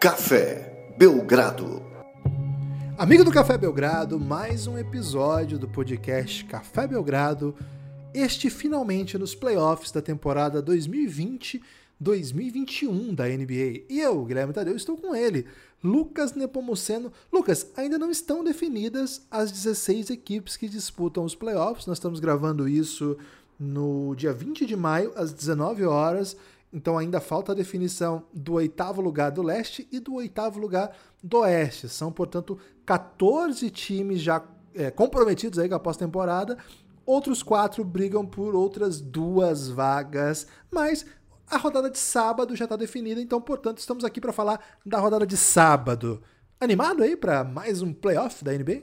Café Belgrado. Amigo do Café Belgrado, mais um episódio do podcast Café Belgrado. Este finalmente nos playoffs da temporada 2020-2021 da NBA. E eu, Guilherme Tadeu, estou com ele, Lucas Nepomuceno. Lucas, ainda não estão definidas as 16 equipes que disputam os playoffs. Nós estamos gravando isso no dia 20 de maio, às 19 horas. Então ainda falta a definição do oitavo lugar do leste e do oitavo lugar do oeste. São, portanto, 14 times já é, comprometidos aí com a pós-temporada. Outros quatro brigam por outras duas vagas, mas a rodada de sábado já está definida, então, portanto, estamos aqui para falar da rodada de sábado. Animado aí para mais um playoff da NBA?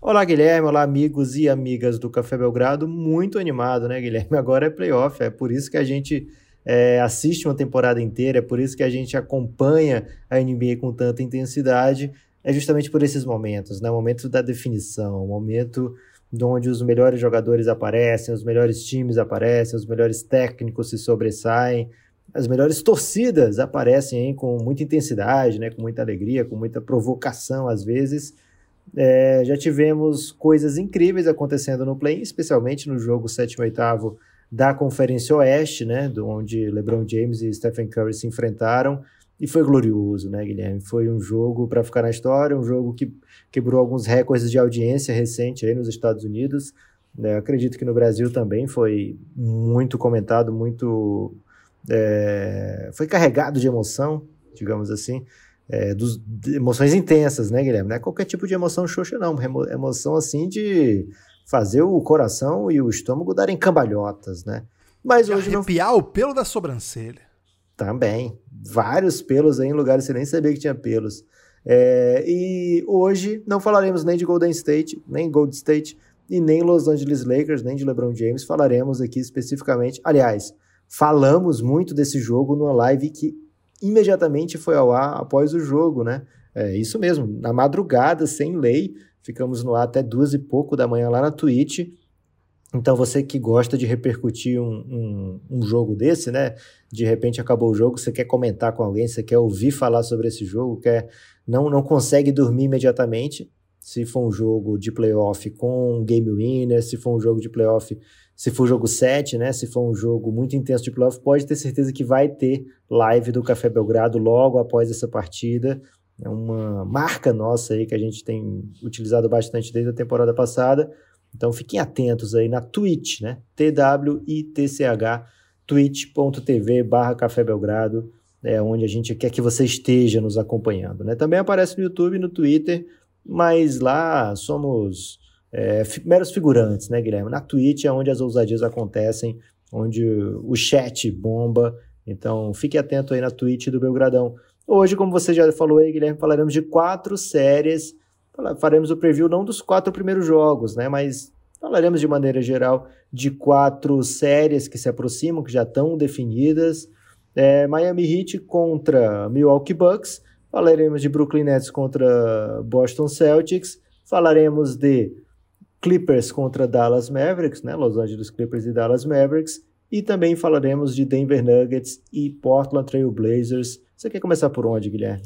Olá, Guilherme. Olá, amigos e amigas do Café Belgrado. Muito animado, né, Guilherme? Agora é playoff, é por isso que a gente é, assiste uma temporada inteira, é por isso que a gente acompanha a NBA com tanta intensidade, é justamente por esses momentos, né? O momento da definição, o momento onde os melhores jogadores aparecem, os melhores times aparecem, os melhores técnicos se sobressaem, as melhores torcidas aparecem hein, com muita intensidade, né, com muita alegria, com muita provocação às vezes. É, já tivemos coisas incríveis acontecendo no play, especialmente no jogo 7 e 8 da Conferência Oeste, né, onde LeBron James e Stephen Curry se enfrentaram, e foi glorioso, né, Guilherme? Foi um jogo para ficar na história, um jogo que quebrou alguns recordes de audiência recente aí nos Estados Unidos. É, acredito que no Brasil também foi muito comentado, muito é, foi carregado de emoção, digamos assim, é, dos, emoções intensas, né, Guilherme? Não é qualquer tipo de emoção xoxa, não, emoção assim de fazer o coração e o estômago darem cambalhotas, né? Mas hoje arrepiar não... o pelo da sobrancelha. Também. Vários pelos aí em lugares que você nem sabia que tinha pelos. É, e hoje não falaremos nem de Golden State, nem Gold State, e nem Los Angeles Lakers, nem de LeBron James. Falaremos aqui especificamente. Aliás, falamos muito desse jogo numa live que imediatamente foi ao ar após o jogo, né? É isso mesmo, na madrugada, sem lei, Ficamos no ar até duas e pouco da manhã lá na Twitch. Então, você que gosta de repercutir um, um, um, jogo desse, né? De repente acabou o jogo, você quer comentar com alguém, você quer ouvir falar sobre esse jogo, quer não, não consegue dormir imediatamente. Se for um jogo de playoff com game winner, se for um jogo de playoff, se for jogo 7, né? Se for um jogo muito intenso de playoff, pode ter certeza que vai ter live do Café Belgrado logo após essa partida. É uma marca nossa aí que a gente tem utilizado bastante desde a temporada passada. Então fiquem atentos aí na Twitch, né? T-W-I-T-C-H, twitch.tv barra Café Belgrado, é onde a gente quer que você esteja nos acompanhando, né? Também aparece no YouTube e no Twitter, mas lá somos é, meros figurantes, né, Guilherme? Na Twitch é onde as ousadias acontecem, onde o chat bomba. Então fique atento aí na Twitch do Belgradão. Hoje, como você já falou aí, Guilherme, falaremos de quatro séries. Faremos o preview não dos quatro primeiros jogos, né? Mas falaremos de maneira geral de quatro séries que se aproximam, que já estão definidas. É, Miami Heat contra Milwaukee Bucks. Falaremos de Brooklyn Nets contra Boston Celtics. Falaremos de Clippers contra Dallas Mavericks, né? Los Angeles Clippers e Dallas Mavericks. E também falaremos de Denver Nuggets e Portland Trail Blazers você quer começar por onde, Guilherme?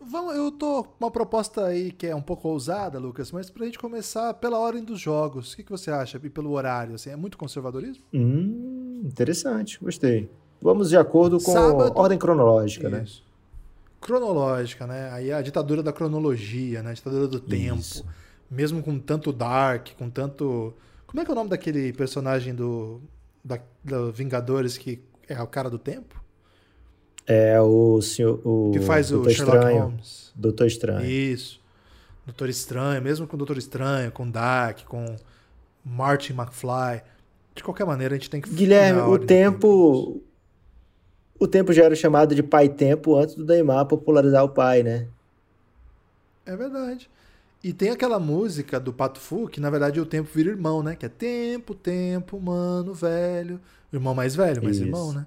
Vamos, eu tô com uma proposta aí que é um pouco ousada, Lucas, mas pra gente começar pela ordem dos jogos. O que, que você acha? E pelo horário, assim, é muito conservadorismo? Hum, interessante, gostei. Vamos de acordo com Sábado, a ordem cronológica, né? isso. né? Cronológica, né? Aí a ditadura da cronologia, né? A ditadura do tempo. Isso. Mesmo com tanto Dark, com tanto. Como é que é o nome daquele personagem do, da, da Vingadores que é o cara do tempo? É o senhor. O que faz Doutor o Sherlock Estranho, Holmes. Doutor Estranho. Isso. Doutor Estranho, mesmo com o Doutor Estranho, com Dark, com Martin McFly. De qualquer maneira, a gente tem que. Guilherme, o tempo. O tempo já era chamado de pai tempo antes do Neymar popularizar o pai, né? É verdade. E tem aquela música do Pato Fu, que na verdade o tempo vira irmão, né? Que é tempo, tempo, mano, velho. Irmão mais velho, mas Isso. irmão, né?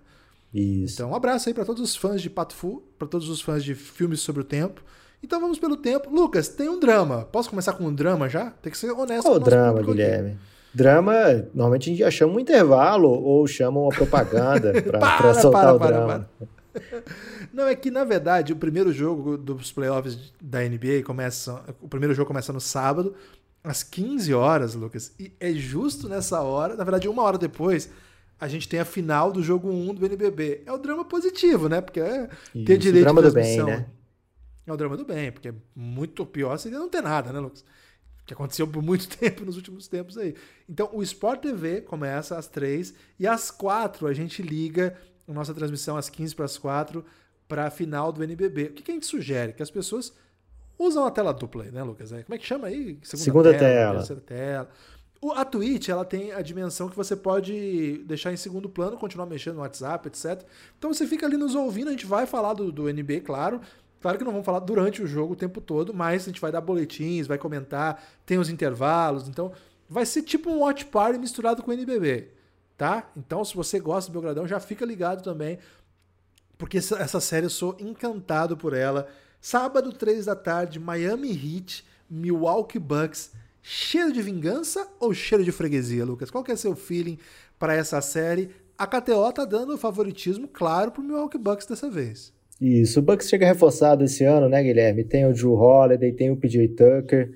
Isso. Então, um abraço aí para todos os fãs de Pato Fu, para todos os fãs de filmes sobre o tempo. Então vamos pelo tempo. Lucas, tem um drama. Posso começar com um drama já? Tem que ser honesto Qual o drama, Guilherme? Aqui. Drama, normalmente a gente já chama um intervalo ou chama uma propaganda para soltar para, o drama. Para, Não, é que na verdade o primeiro jogo dos playoffs da NBA começa. O primeiro jogo começa no sábado, às 15 horas, Lucas. E é justo nessa hora, na verdade, uma hora depois, a gente tem a final do jogo 1 do NBB. É o drama positivo, né? Porque é ter direito drama de transmissão. Do bem, né? É o drama do bem, porque é muito pior seria não ter nada, né, Lucas? Que aconteceu por muito tempo nos últimos tempos aí. Então, o Sport TV começa às 3 e às 4 a gente liga a nossa transmissão às 15 para as 4 para a final do NBB. O que, que, a gente sugere? Que as pessoas usam a tela dupla aí, né, Lucas? É, como é que chama aí? Segunda, Segunda tela, tela. Terceira tela. A Twitch, ela tem a dimensão que você pode deixar em segundo plano, continuar mexendo no WhatsApp, etc. Então você fica ali nos ouvindo, a gente vai falar do, do NBA, claro. Claro que não vamos falar durante o jogo o tempo todo, mas a gente vai dar boletins, vai comentar, tem os intervalos. Então vai ser tipo um watch party misturado com o NBB, tá? Então se você gosta do Belgradão, já fica ligado também, porque essa, essa série eu sou encantado por ela. Sábado, 3 da tarde, Miami Heat, Milwaukee Bucks Cheiro de vingança ou cheiro de freguesia, Lucas? Qual que é seu feeling para essa série? A KTO tá dando favoritismo, claro, pro Milwaukee Bucks dessa vez. Isso, o Bucks chega reforçado esse ano, né, Guilherme? Tem o Drew Holiday, tem o PJ Tucker,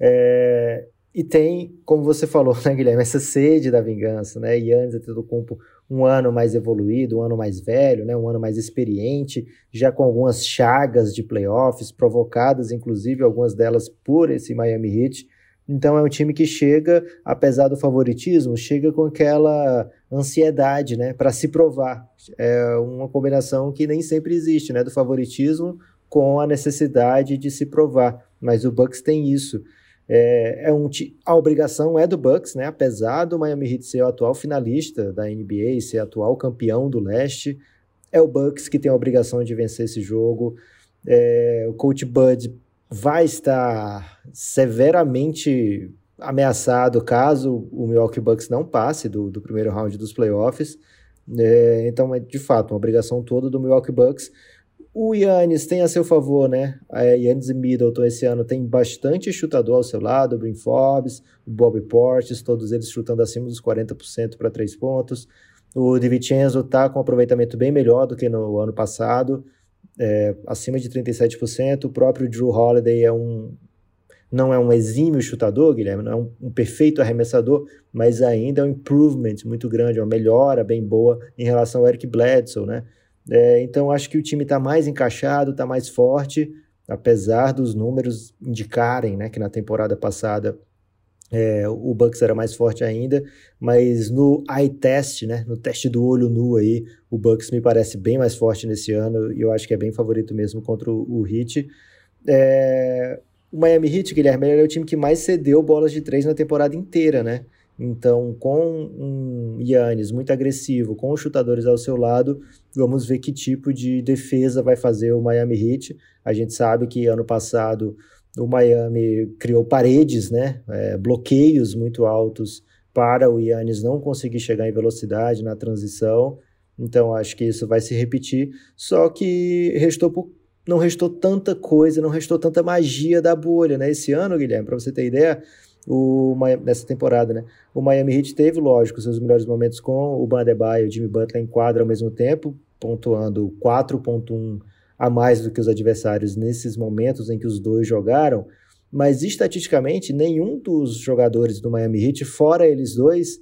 é... e tem, como você falou, né, Guilherme, essa sede da vingança, né? Yannis Antetokounmpo um ano mais evoluído, um ano mais velho, né, um ano mais experiente, já com algumas chagas de playoffs, provocadas, inclusive, algumas delas por esse Miami Heat. Então é um time que chega, apesar do favoritismo, chega com aquela ansiedade, né, para se provar. É uma combinação que nem sempre existe, né, do favoritismo com a necessidade de se provar. Mas o Bucks tem isso. É, é um a obrigação é do Bucks, né? Apesar do Miami Heat ser o atual finalista da NBA, ser atual campeão do leste, é o Bucks que tem a obrigação de vencer esse jogo. É, o coach Bud vai estar severamente ameaçado caso o Milwaukee Bucks não passe do, do primeiro round dos playoffs. É, então é de fato uma obrigação toda do Milwaukee Bucks. O Yannis tem a seu favor, né? A Yannis e Middleton esse ano tem bastante chutador ao seu lado, o Brin Forbes, o Bobby Portis, todos eles chutando acima dos 40% para três pontos. O DiVincenzo está com um aproveitamento bem melhor do que no ano passado é, acima de 37%. O próprio Drew Holiday é um, não é um exímio chutador, Guilherme, não é um, um, perfeito arremessador, mas ainda é um improvement muito grande, uma melhora bem boa em relação ao Eric Bledsoe, né? É, então acho que o time está mais encaixado, está mais forte, apesar dos números indicarem né, que na temporada passada é, o Bucks era mais forte ainda, mas no eye test, né, no teste do olho nu aí, o Bucks me parece bem mais forte nesse ano e eu acho que é bem favorito mesmo contra o, o Heat. É, o Miami Heat, Guilherme, é o time que mais cedeu bolas de três na temporada inteira, né? Então, com um Yannis muito agressivo, com os chutadores ao seu lado, vamos ver que tipo de defesa vai fazer o Miami Heat. A gente sabe que ano passado o Miami criou paredes, né, é, bloqueios muito altos para o Yannis não conseguir chegar em velocidade na transição. Então acho que isso vai se repetir. Só que restou não restou tanta coisa, não restou tanta magia da bolha, né? Esse ano, Guilherme, para você ter ideia, o nessa temporada, né? O Miami Heat teve, lógico, seus melhores momentos com o Bandebaio e o Jimmy Butler em quadra ao mesmo tempo, pontuando 4.1 a mais do que os adversários nesses momentos em que os dois jogaram, mas estatisticamente nenhum dos jogadores do Miami Heat, fora eles dois,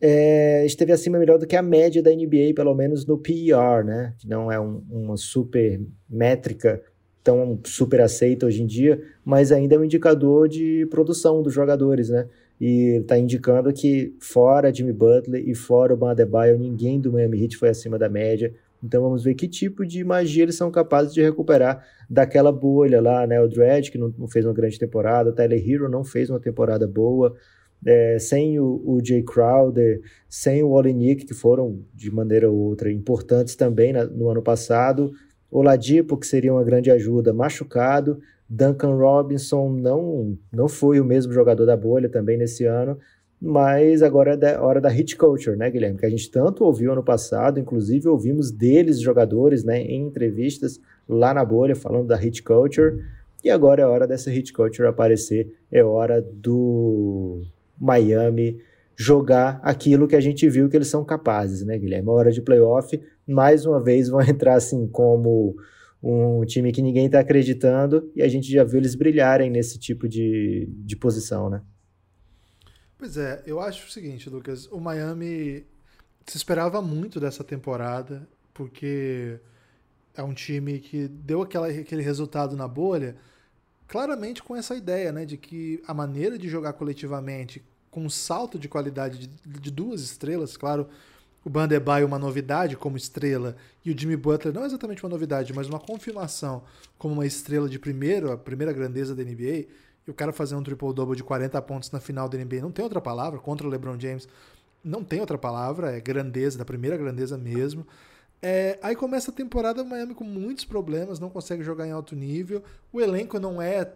é, esteve acima melhor do que a média da NBA, pelo menos no PER, né? Que não é um, uma super métrica tão super aceita hoje em dia, mas ainda é um indicador de produção dos jogadores, né? E está indicando que fora Jimmy Butler e fora o Adebayo, ninguém do Miami Heat foi acima da média. Então vamos ver que tipo de magia eles são capazes de recuperar daquela bolha lá, né? O Dredd, que não, não fez uma grande temporada, o Tyler Hero não fez uma temporada boa, é, sem o, o Jay Crowder, sem o Olenik, que foram de maneira ou outra importantes também na, no ano passado, o Ladipo, que seria uma grande ajuda, machucado, Duncan Robinson não, não foi o mesmo jogador da bolha também nesse ano, mas agora é hora da hit culture, né, Guilherme? Que a gente tanto ouviu ano passado, inclusive ouvimos deles, jogadores, né, em entrevistas lá na bolha, falando da hit culture, e agora é hora dessa hit culture aparecer, é hora do Miami jogar aquilo que a gente viu que eles são capazes, né, Guilherme? É hora de playoff, mais uma vez vão entrar assim como um time que ninguém está acreditando e a gente já viu eles brilharem nesse tipo de, de posição, né? Pois é, eu acho o seguinte, Lucas, o Miami se esperava muito dessa temporada, porque é um time que deu aquela, aquele resultado na bolha, claramente com essa ideia, né, de que a maneira de jogar coletivamente, com um salto de qualidade de, de duas estrelas, claro, o Bandebaio uma novidade como estrela e o Jimmy Butler não exatamente uma novidade, mas uma confirmação como uma estrela de primeiro, a primeira grandeza da NBA, e o cara fazer um triple-double de 40 pontos na final da NBA não tem outra palavra, contra o LeBron James não tem outra palavra, é grandeza, da primeira grandeza mesmo. É, aí começa a temporada Miami com muitos problemas, não consegue jogar em alto nível. O elenco não é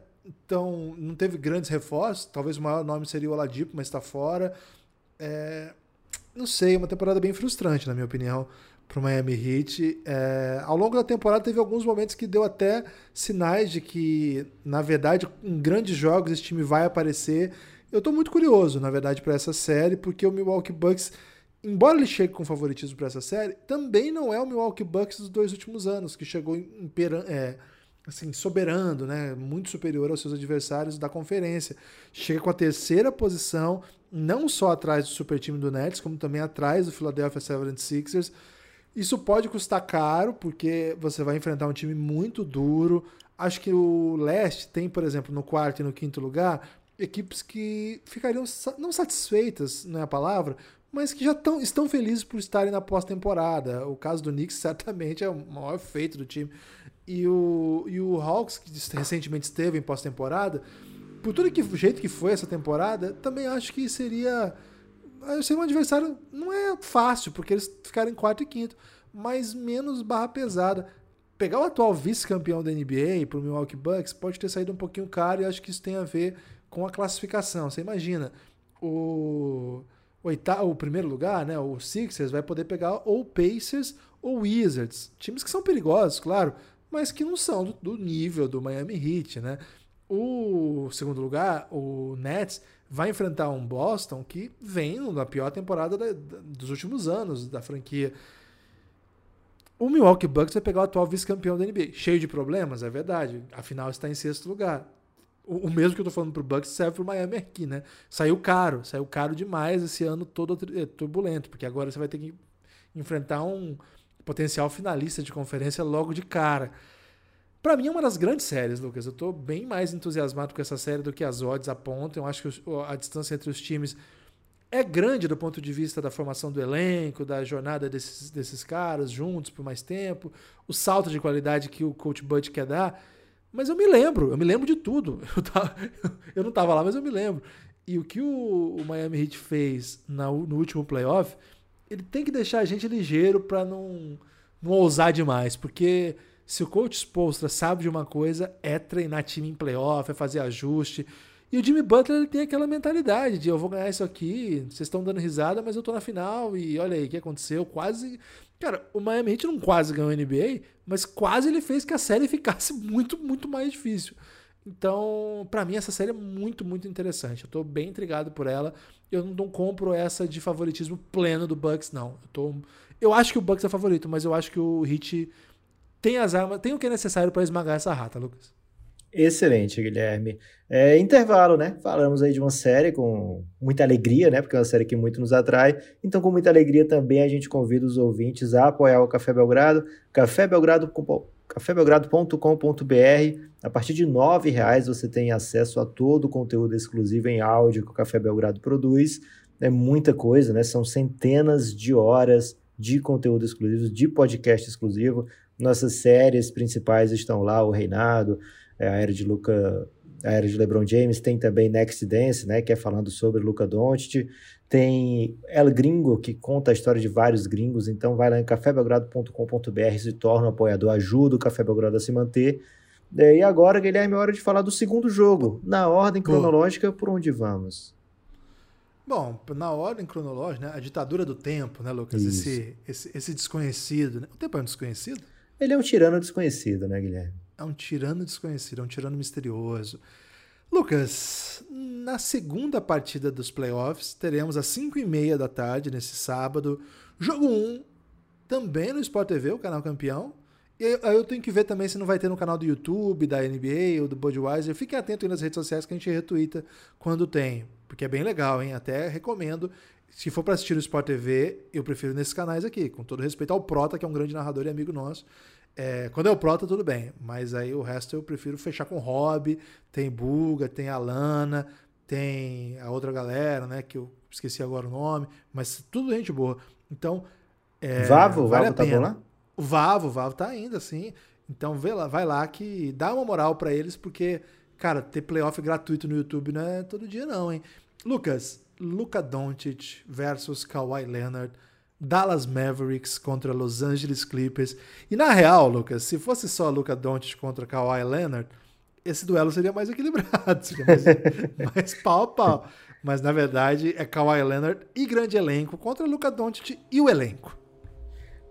tão. não teve grandes reforços. Talvez o maior nome seria o Oladipo, mas está fora. É, não sei, uma temporada bem frustrante, na minha opinião, para o Miami Heat. É, ao longo da temporada teve alguns momentos que deu até sinais de que, na verdade, em grandes jogos esse time vai aparecer. Eu estou muito curioso, na verdade, para essa série, porque o Milwaukee Bucks, embora ele chegue com favoritismo para essa série, também não é o Milwaukee Bucks dos dois últimos anos, que chegou imperando. É, assim, soberano, né? muito superior aos seus adversários da conferência. Chega com a terceira posição, não só atrás do super time do Nets, como também atrás do Philadelphia 76ers. Isso pode custar caro, porque você vai enfrentar um time muito duro. Acho que o leste tem, por exemplo, no quarto e no quinto lugar, equipes que ficariam não satisfeitas, não é a palavra, mas que já tão, estão felizes por estarem na pós-temporada. O caso do Knicks certamente é o maior feito do time. E o, e o Hawks, que recentemente esteve em pós-temporada, por todo que, jeito que foi essa temporada, também acho que seria. Seria um adversário. Não é fácil, porque eles ficaram em quarto e quinto, mas menos barra pesada. Pegar o atual vice-campeão da NBA para o Milwaukee Bucks pode ter saído um pouquinho caro e acho que isso tem a ver com a classificação. Você imagina, o, oitavo, o primeiro lugar, né, o Sixers, vai poder pegar ou Pacers ou Wizards. Times que são perigosos, claro, mas que não são do, do nível do Miami Heat, né? O segundo lugar, o Nets, vai enfrentar um Boston que vem na pior temporada da, da, dos últimos anos da franquia. O Milwaukee Bucks vai pegar o atual vice-campeão da NBA. Cheio de problemas, é verdade. Afinal, está em sexto lugar. O, o mesmo que eu estou falando para o Bucks serve para o Miami aqui, né? Saiu caro, saiu caro demais esse ano todo eh, turbulento, porque agora você vai ter que enfrentar um, potencial finalista de conferência logo de cara. Para mim é uma das grandes séries, Lucas. Eu estou bem mais entusiasmado com essa série do que as odds apontam. Eu acho que a distância entre os times é grande do ponto de vista da formação do elenco, da jornada desses, desses caras juntos por mais tempo, o salto de qualidade que o coach Bud quer dar. Mas eu me lembro, eu me lembro de tudo. Eu, tava, eu não estava lá, mas eu me lembro. E o que o, o Miami Heat fez na, no último playoff ele tem que deixar a gente ligeiro para não, não ousar demais, porque se o coach Spolstra sabe de uma coisa, é treinar time em playoff, é fazer ajuste. E o Jimmy Butler ele tem aquela mentalidade de eu vou ganhar isso aqui, vocês estão dando risada, mas eu tô na final e olha aí o que aconteceu, quase... Cara, o Miami Heat não quase ganhou a NBA, mas quase ele fez que a série ficasse muito, muito mais difícil. Então, para mim, essa série é muito, muito interessante. Eu tô bem intrigado por ela. Eu não compro essa de favoritismo pleno do Bucks, não. Eu, tô... eu acho que o Bucks é favorito, mas eu acho que o Heat tem as armas, tem o que é necessário para esmagar essa rata, Lucas. Excelente, Guilherme. É, intervalo, né? Falamos aí de uma série com muita alegria, né? Porque é uma série que muito nos atrai. Então, com muita alegria também a gente convida os ouvintes a apoiar o Café Belgrado, cafébelgrado.com cafébelgrado.com.br. A partir de R$ reais você tem acesso a todo o conteúdo exclusivo em áudio que o Café Belgrado produz. É muita coisa, né? São centenas de horas de conteúdo exclusivo, de podcast exclusivo. Nossas séries principais estão lá, o Reinado, é, a Era de Luca, a Era de LeBron James, tem também Next Dance, né, que é falando sobre Luca Doncic. Tem El Gringo, que conta a história de vários gringos, então vai lá em cafébelgrado.com.br, se torna um apoiador, ajuda o Café Belgrado a se manter. É, e agora, Guilherme, é hora de falar do segundo jogo, na ordem cronológica, por onde vamos? Bom, na ordem cronológica, né, a ditadura do tempo, né, Lucas? Esse, esse, esse, desconhecido. Né? O tempo é um desconhecido? Ele é um tirano desconhecido, né, Guilherme? É um tirano desconhecido, é um tirano misterioso. Lucas, na segunda partida dos playoffs, teremos às 5 e meia da tarde, nesse sábado, jogo 1 também no Sport TV, o canal campeão. E aí eu tenho que ver também se não vai ter no canal do YouTube, da NBA ou do Budweiser. Fique atento aí nas redes sociais que a gente retuita quando tem, porque é bem legal, hein? Até recomendo. Se for para assistir no Sport TV, eu prefiro nesses canais aqui, com todo respeito ao Prota, que é um grande narrador e amigo nosso. É, quando é o Prota, tudo bem, mas aí o resto eu prefiro fechar com o Rob, tem Buga, tem a Lana, tem a outra galera, né, que eu esqueci agora o nome, mas tudo gente boa. Então, é, Vavo, vale Vavo tá bom lá? O Vavo, o Vavo tá ainda, assim. Então vê lá, vai lá que dá uma moral para eles, porque, cara, ter playoff gratuito no YouTube não é todo dia não, hein? Lucas, Luka Doncic versus Kawhi Leonard, Dallas Mavericks contra Los Angeles Clippers. E na real, Lucas, se fosse só Luka Doncic contra Kawhi Leonard, esse duelo seria mais equilibrado, seria mais, mais pau a pau. Mas na verdade é Kawhi Leonard e grande elenco contra Luka Doncic e o elenco.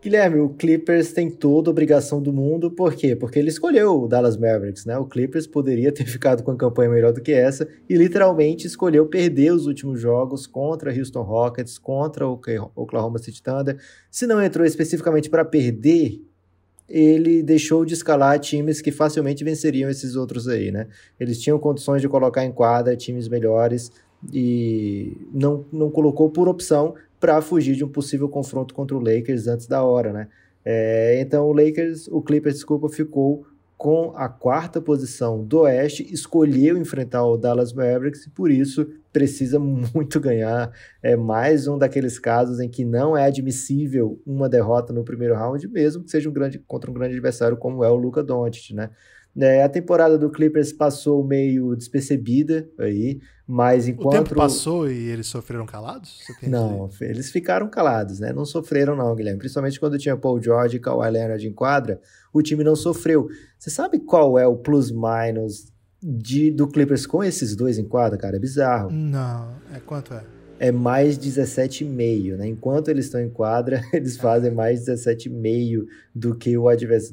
Guilherme, o Clippers tem toda a obrigação do mundo, por quê? Porque ele escolheu o Dallas Mavericks, né? O Clippers poderia ter ficado com a campanha melhor do que essa e literalmente escolheu perder os últimos jogos contra Houston Rockets, contra o Oklahoma City Thunder. Se não entrou especificamente para perder, ele deixou de escalar times que facilmente venceriam esses outros aí, né? Eles tinham condições de colocar em quadra times melhores e não, não colocou por opção para fugir de um possível confronto contra o Lakers antes da hora, né? É, então o Lakers, o Clippers, desculpa, ficou com a quarta posição do Oeste, escolheu enfrentar o Dallas Mavericks e por isso precisa muito ganhar. É mais um daqueles casos em que não é admissível uma derrota no primeiro round, mesmo que seja um grande contra um grande adversário como é o Luca Doncic, né? É, a temporada do Clippers passou meio despercebida aí, mas enquanto... O tempo passou e eles sofreram calados? não, eles ficaram calados, né? Não sofreram não, Guilherme. Principalmente quando tinha Paul George e Kawhi Leonard em quadra, o time não sofreu. Você sabe qual é o plus-minus do Clippers com esses dois em quadra, cara? É bizarro. Não, é quanto é? é mais 17,5, né? Enquanto eles estão em quadra, eles fazem mais 17,5 do que o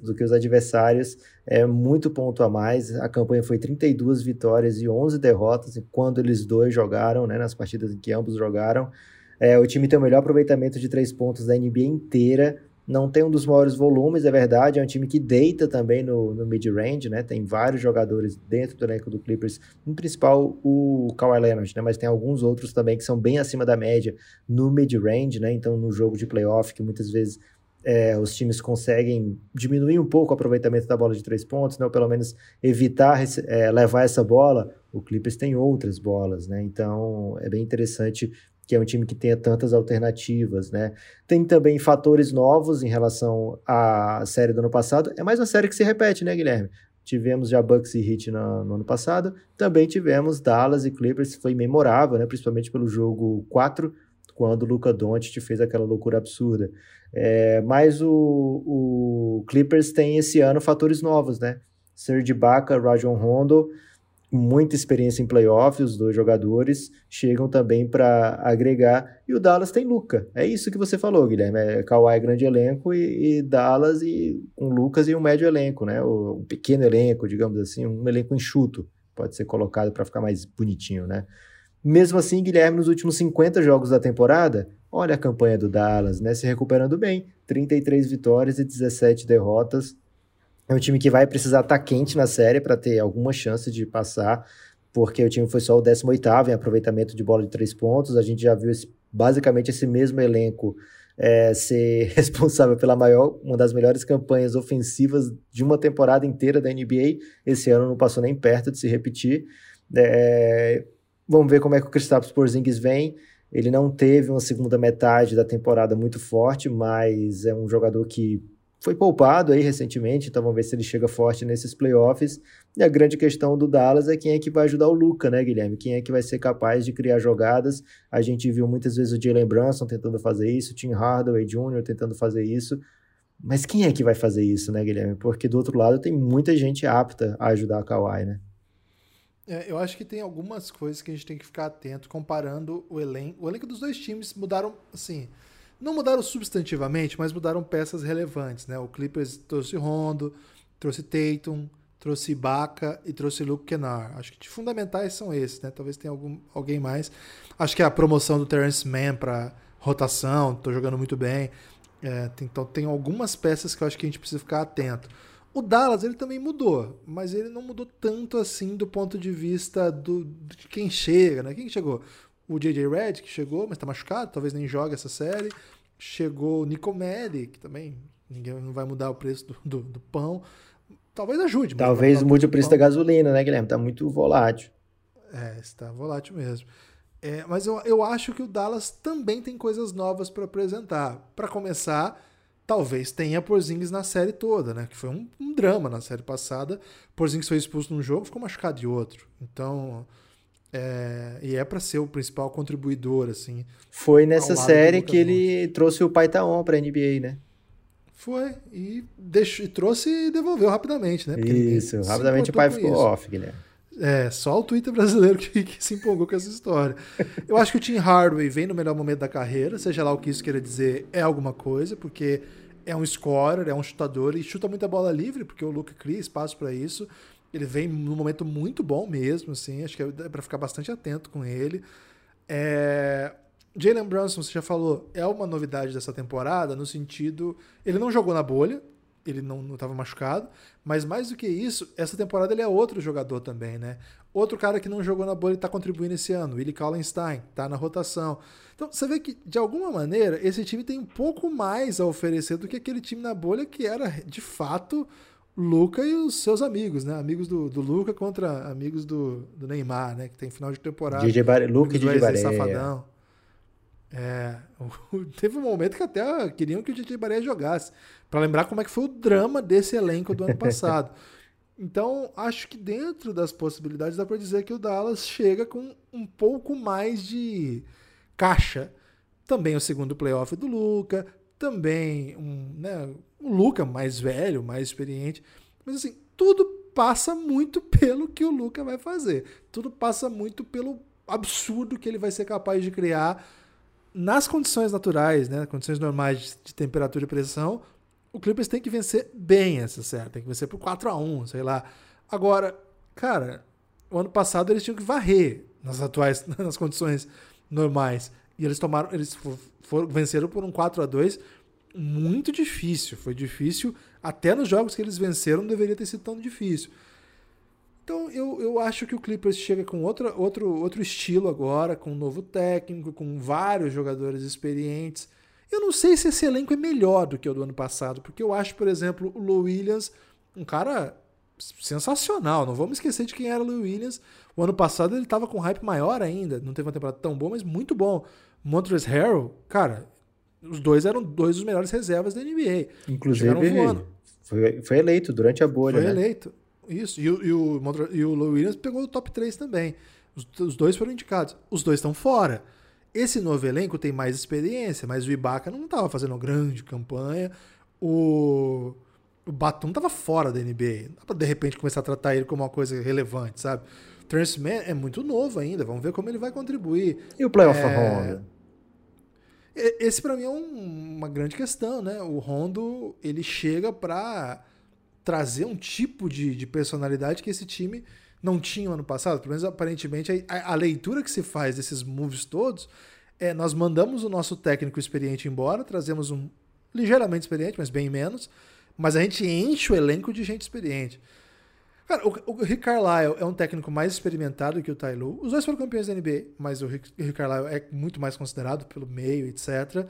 do que os adversários, é muito ponto a mais. A campanha foi 32 vitórias e 11 derrotas quando eles dois jogaram, né, nas partidas em que ambos jogaram. É, o time tem o melhor aproveitamento de três pontos da NBA inteira não tem um dos maiores volumes, é verdade, é um time que deita também no, no mid-range, né? Tem vários jogadores dentro do elenco do Clippers, em principal o Kawhi Leonard, né? Mas tem alguns outros também que são bem acima da média no mid-range, né? Então, no jogo de playoff, que muitas vezes é, os times conseguem diminuir um pouco o aproveitamento da bola de três pontos, né? Ou pelo menos evitar é, levar essa bola. O Clippers tem outras bolas, né? Então, é bem interessante que é um time que tenha tantas alternativas, né? Tem também fatores novos em relação à série do ano passado. É mais uma série que se repete, né, Guilherme? Tivemos já Bucks e Heat no, no ano passado, também tivemos Dallas e Clippers, foi memorável, né? Principalmente pelo jogo 4, quando o Luca Doncic fez aquela loucura absurda. É, mas o, o Clippers tem esse ano fatores novos, né? Serge Ibaka, Rajon Rondo, muita experiência em playoffs, os dois jogadores chegam também para agregar. E o Dallas tem Luca. É isso que você falou, Guilherme. É Kawhi grande elenco e, e Dallas e um Lucas e um médio elenco, né? Um pequeno elenco, digamos assim, um elenco enxuto. Pode ser colocado para ficar mais bonitinho, né? Mesmo assim, Guilherme, nos últimos 50 jogos da temporada, olha a campanha do Dallas, né? Se recuperando bem. 33 vitórias e 17 derrotas é um time que vai precisar estar tá quente na série para ter alguma chance de passar, porque o time foi só o 18º em aproveitamento de bola de três pontos. A gente já viu esse, basicamente esse mesmo elenco é, ser responsável pela maior, uma das melhores campanhas ofensivas de uma temporada inteira da NBA. Esse ano não passou nem perto de se repetir. É, vamos ver como é que o Kristaps Porzingis vem. Ele não teve uma segunda metade da temporada muito forte, mas é um jogador que foi poupado aí recentemente, então vamos ver se ele chega forte nesses playoffs. E a grande questão do Dallas é quem é que vai ajudar o Luca, né, Guilherme? Quem é que vai ser capaz de criar jogadas? A gente viu muitas vezes o Jalen Brunson tentando fazer isso, o Tim Hardaway Jr. tentando fazer isso. Mas quem é que vai fazer isso, né, Guilherme? Porque do outro lado tem muita gente apta a ajudar a Kawhi, né? É, eu acho que tem algumas coisas que a gente tem que ficar atento comparando o elenco. O elenco dos dois times mudaram, assim, não mudaram substantivamente, mas mudaram peças relevantes, né? O Clippers trouxe Rondo, trouxe Tatum, trouxe Ibaka e trouxe Luke Kennard. Acho que de fundamentais são esses, né? Talvez tenha algum, alguém mais. Acho que a promoção do Terence Mann para rotação, tô jogando muito bem. É, então tem algumas peças que eu acho que a gente precisa ficar atento. O Dallas ele também mudou, mas ele não mudou tanto assim do ponto de vista do, de quem chega, né? Quem chegou? O J.J. Red, que chegou, mas tá machucado, talvez nem jogue essa série. Chegou o Nico Melli, que também ninguém não vai mudar o preço do, do, do pão. Talvez ajude. Talvez mude o preço da gasolina, né, Guilherme? Tá muito volátil. É, está volátil mesmo. É, mas eu, eu acho que o Dallas também tem coisas novas para apresentar. Para começar, talvez tenha Porzingis na série toda, né? Que foi um, um drama na série passada. Porzingis foi expulso num jogo, ficou machucado de outro. Então, é, e é para ser o principal contribuidor, assim. Foi nessa série que ele trouxe o Paitaon para NBA, né? Foi e, deixou, e trouxe e devolveu rapidamente, né? Porque Isso, rapidamente o pai ficou isso. off, Guilherme. É, só o Twitter brasileiro que, que, se empolgou com essa história. Eu acho que o Tim Hardaway vem no melhor momento da carreira, seja lá o que isso queira dizer, é alguma coisa, porque é um scorer, é um chutador e chuta muita bola livre, porque o Luke cria espaço para isso. Ele vem num momento muito bom mesmo, assim, acho que é para ficar bastante atento com ele. É... Jalen Brunson, você já falou, é uma novidade dessa temporada, no sentido. Ele não jogou na bolha, ele não estava machucado, mas mais do que isso, essa temporada ele é outro jogador também, né? Outro cara que não jogou na bolha e está contribuindo esse ano, Willie Kallenstein, está na rotação. Então você vê que, de alguma maneira, esse time tem um pouco mais a oferecer do que aquele time na bolha que era, de fato, Luca e os seus amigos, né? Amigos do, do Luca contra amigos do, do Neymar, né? Que tem final de temporada. DJ Bar Luca e DJ Barea. Safadão. É, teve um momento que até queriam que o DJ Barea jogasse para lembrar como é que foi o drama desse elenco do ano passado. Então, acho que dentro das possibilidades dá para dizer que o Dallas chega com um pouco mais de caixa. Também o segundo playoff do Luca, também um, né, um Luca mais velho, mais experiente. Mas assim, tudo passa muito pelo que o Luca vai fazer. Tudo passa muito pelo absurdo que ele vai ser capaz de criar nas condições naturais, né, condições normais de temperatura e pressão, o Clippers tem que vencer bem essa série, tem que vencer por 4 a 1 sei lá. Agora, cara, o ano passado eles tinham que varrer nas atuais, nas condições normais. E eles tomaram, eles foram, venceram por um 4 a 2 muito difícil. Foi difícil, até nos jogos que eles venceram não deveria ter sido tão difícil. Então eu, eu acho que o Clippers chega com outra, outro, outro estilo agora, com um novo técnico, com vários jogadores experientes. Eu não sei se esse elenco é melhor do que o do ano passado, porque eu acho, por exemplo, o Lou Williams um cara sensacional. Não vamos esquecer de quem era o Lou Williams. O ano passado ele estava com hype maior ainda. Não teve uma temporada tão boa, mas muito bom. Montrezl Harrell, cara, os dois eram dois dos melhores reservas da NBA. Inclusive, foi, foi eleito durante a bolha. Foi né? eleito. Isso. E, o, e, o, e o Williams pegou o top 3 também. Os, os dois foram indicados. Os dois estão fora. Esse novo elenco tem mais experiência, mas o Ibaka não estava fazendo uma grande campanha. O, o Batum estava fora da NBA. Não dá pra de repente começar a tratar ele como uma coisa relevante, sabe? O Terence Mann é muito novo ainda, vamos ver como ele vai contribuir. E o playoff é... Rondo? Esse para mim é um, uma grande questão, né? O Rondo ele chega para trazer um tipo de, de personalidade que esse time não tinha ano passado. Pelo menos aparentemente a, a, leitura que se faz desses moves todos é nós mandamos o nosso técnico experiente embora, trazemos um ligeiramente experiente, mas bem menos, mas a gente enche o elenco de gente experiente. Cara, o, o Rick Carlisle é um técnico mais experimentado que o Ty Lue. Os dois foram campeões da NBA, mas o Rick, Rick Carlisle é muito mais considerado pelo meio, etc.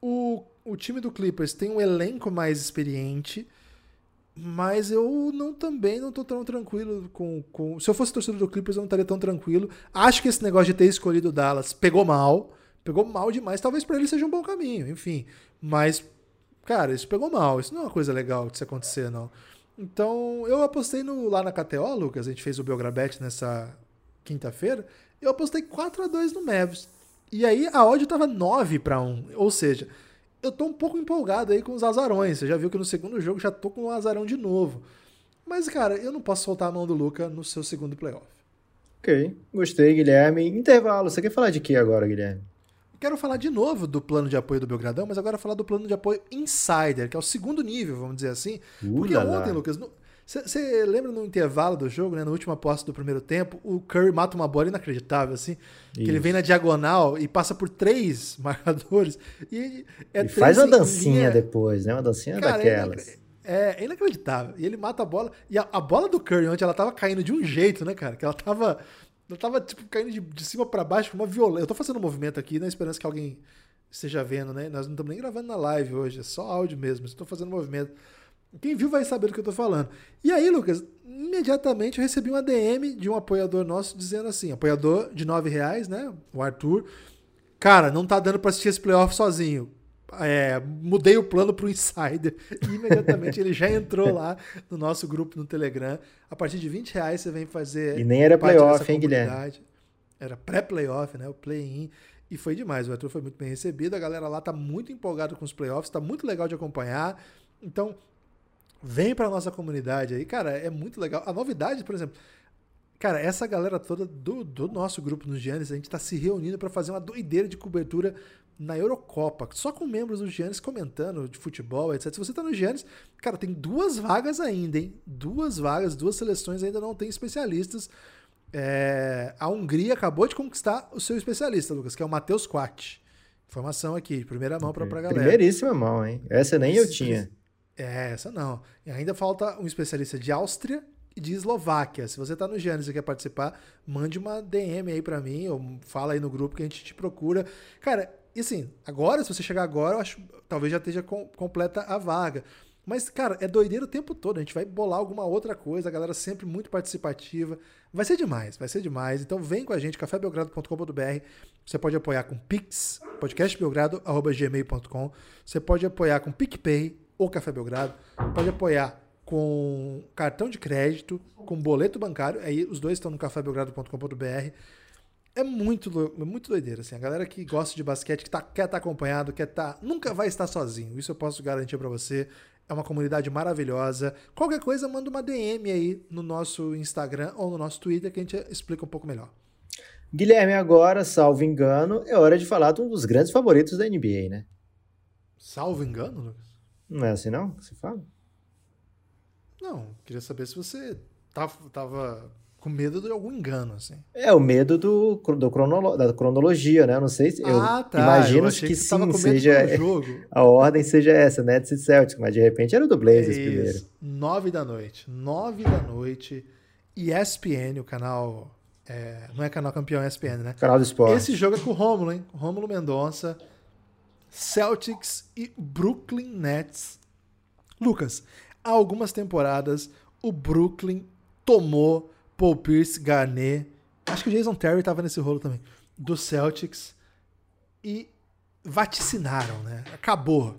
O, o time do Clippers tem um elenco mais experiente, mas eu não também não tô tão tranquilo com, com. Se eu fosse torcedor do Clippers, eu não estaria tão tranquilo. Acho que esse negócio de ter escolhido o Dallas pegou mal. Pegou mal demais. Talvez para ele seja um bom caminho, enfim. Mas, cara, isso pegou mal. Isso não é uma coisa legal de se acontecer, não. Então, eu apostei no, lá na KTO, Lucas. A gente fez o Belgrabet nessa quinta-feira. Eu apostei 4 a 2 no Mavis. E aí a odd tava 9 para 1. Ou seja, eu tô um pouco empolgado aí com os azarões. Você já viu que no segundo jogo já tô com um azarão de novo. Mas, cara, eu não posso soltar a mão do Luca no seu segundo playoff. Ok, gostei, Guilherme. Intervalo, você quer falar de que agora, Guilherme? Quero falar de novo do plano de apoio do Belgradão, mas agora falar do plano de apoio Insider, que é o segundo nível, vamos dizer assim. Uh, porque ontem, Lucas, Você lembra no intervalo do jogo, né? Na última posse do primeiro tempo, o Curry mata uma bola inacreditável, assim. Que ele vem na diagonal e passa por três marcadores. E, é e faz uma dancinha linha... depois, né? Uma dancinha Cara, daquelas. É, é, inacreditável. E ele mata a bola. E a, a, bola do Curry, onde ela tava caindo de um jeito, né, cara? Que ela tava. Ela tava, tipo, caindo de, de cima para baixo com uma violência. Eu tô fazendo um movimento aqui na esperança que alguém esteja vendo, né? Nós não estamos nem gravando na live hoje, é só áudio mesmo. Estou fazendo um movimento. Quem viu vai saber do que eu tô falando. E aí, Lucas, imediatamente eu recebi uma DM de um apoiador nosso dizendo assim: apoiador de nove reais, né? O Arthur. Cara, não tá dando para assistir esse playoff sozinho. É, mudei o plano pro Insider e imediatamente ele já entrou lá no nosso grupo no Telegram. A partir de 20 reais você vem fazer. E nem era playoff, hein, Guilherme? Era pré-playoff, né? O play-in. E foi demais. O Arthur foi muito bem recebido. A galera lá tá muito empolgada com os playoffs, tá muito legal de acompanhar. Então, Vem pra nossa comunidade aí. Cara, é muito legal. A novidade, por exemplo, cara, essa galera toda do, do nosso grupo nos Giannis, a gente tá se reunindo para fazer uma doideira de cobertura na Eurocopa, só com membros do Giannis comentando de futebol, etc. Se você tá no Giannis, cara, tem duas vagas ainda, hein? Duas vagas, duas seleções ainda não tem especialistas. É... a Hungria acabou de conquistar o seu especialista, Lucas, que é o Matheus Quat. Informação aqui, primeira mão para pra galera. Primeiríssima mão, hein? Essa nem eu tinha. É, essa não. E ainda falta um especialista de Áustria e de Eslováquia. Se você tá no Giannis e quer participar, mande uma DM aí para mim, ou fala aí no grupo que a gente te procura. Cara, e assim, agora, se você chegar agora, eu acho talvez já esteja com, completa a vaga. Mas, cara, é doideira o tempo todo. A gente vai bolar alguma outra coisa, a galera sempre muito participativa. Vai ser demais, vai ser demais. Então vem com a gente, cafébelgrado.com.br. Você pode apoiar com Pix, podcastbelgrado.gmail.com. Você pode apoiar com PicPay, ou Café Belgrado. Pode apoiar com cartão de crédito, com boleto bancário. Aí os dois estão no cafébelgrado.com.br. É muito, muito doideira, assim. A galera que gosta de basquete, que tá, quer estar tá acompanhado, quer estar. Tá, nunca vai estar sozinho. Isso eu posso garantir para você. É uma comunidade maravilhosa. Qualquer coisa, manda uma DM aí no nosso Instagram ou no nosso Twitter que a gente explica um pouco melhor. Guilherme, agora, salvo engano, é hora de falar de um dos grandes favoritos da NBA, né? Salvo engano, Lucas? Não é assim não que se fala? Não, queria saber se você tava, tava com medo de algum engano, assim. É, o medo do, do cronolo, da cronologia, né? Eu não sei se. Ah, eu tá. imagino que, que sim, seja. A ordem seja essa, Nets e Celtics, mas de repente era do Blazers é primeiro. Nove da noite. Nove da noite. ESPN, o canal. É, não é canal campeão, é ESPN, né? Canal do esporte. Esse jogo é com o Rômulo, hein? Rômulo Mendonça. Celtics e Brooklyn Nets. Lucas, há algumas temporadas o Brooklyn tomou Paul Pierce, Garnett, acho que o Jason Terry estava nesse rolo também, do Celtics e vaticinaram, né? Acabou.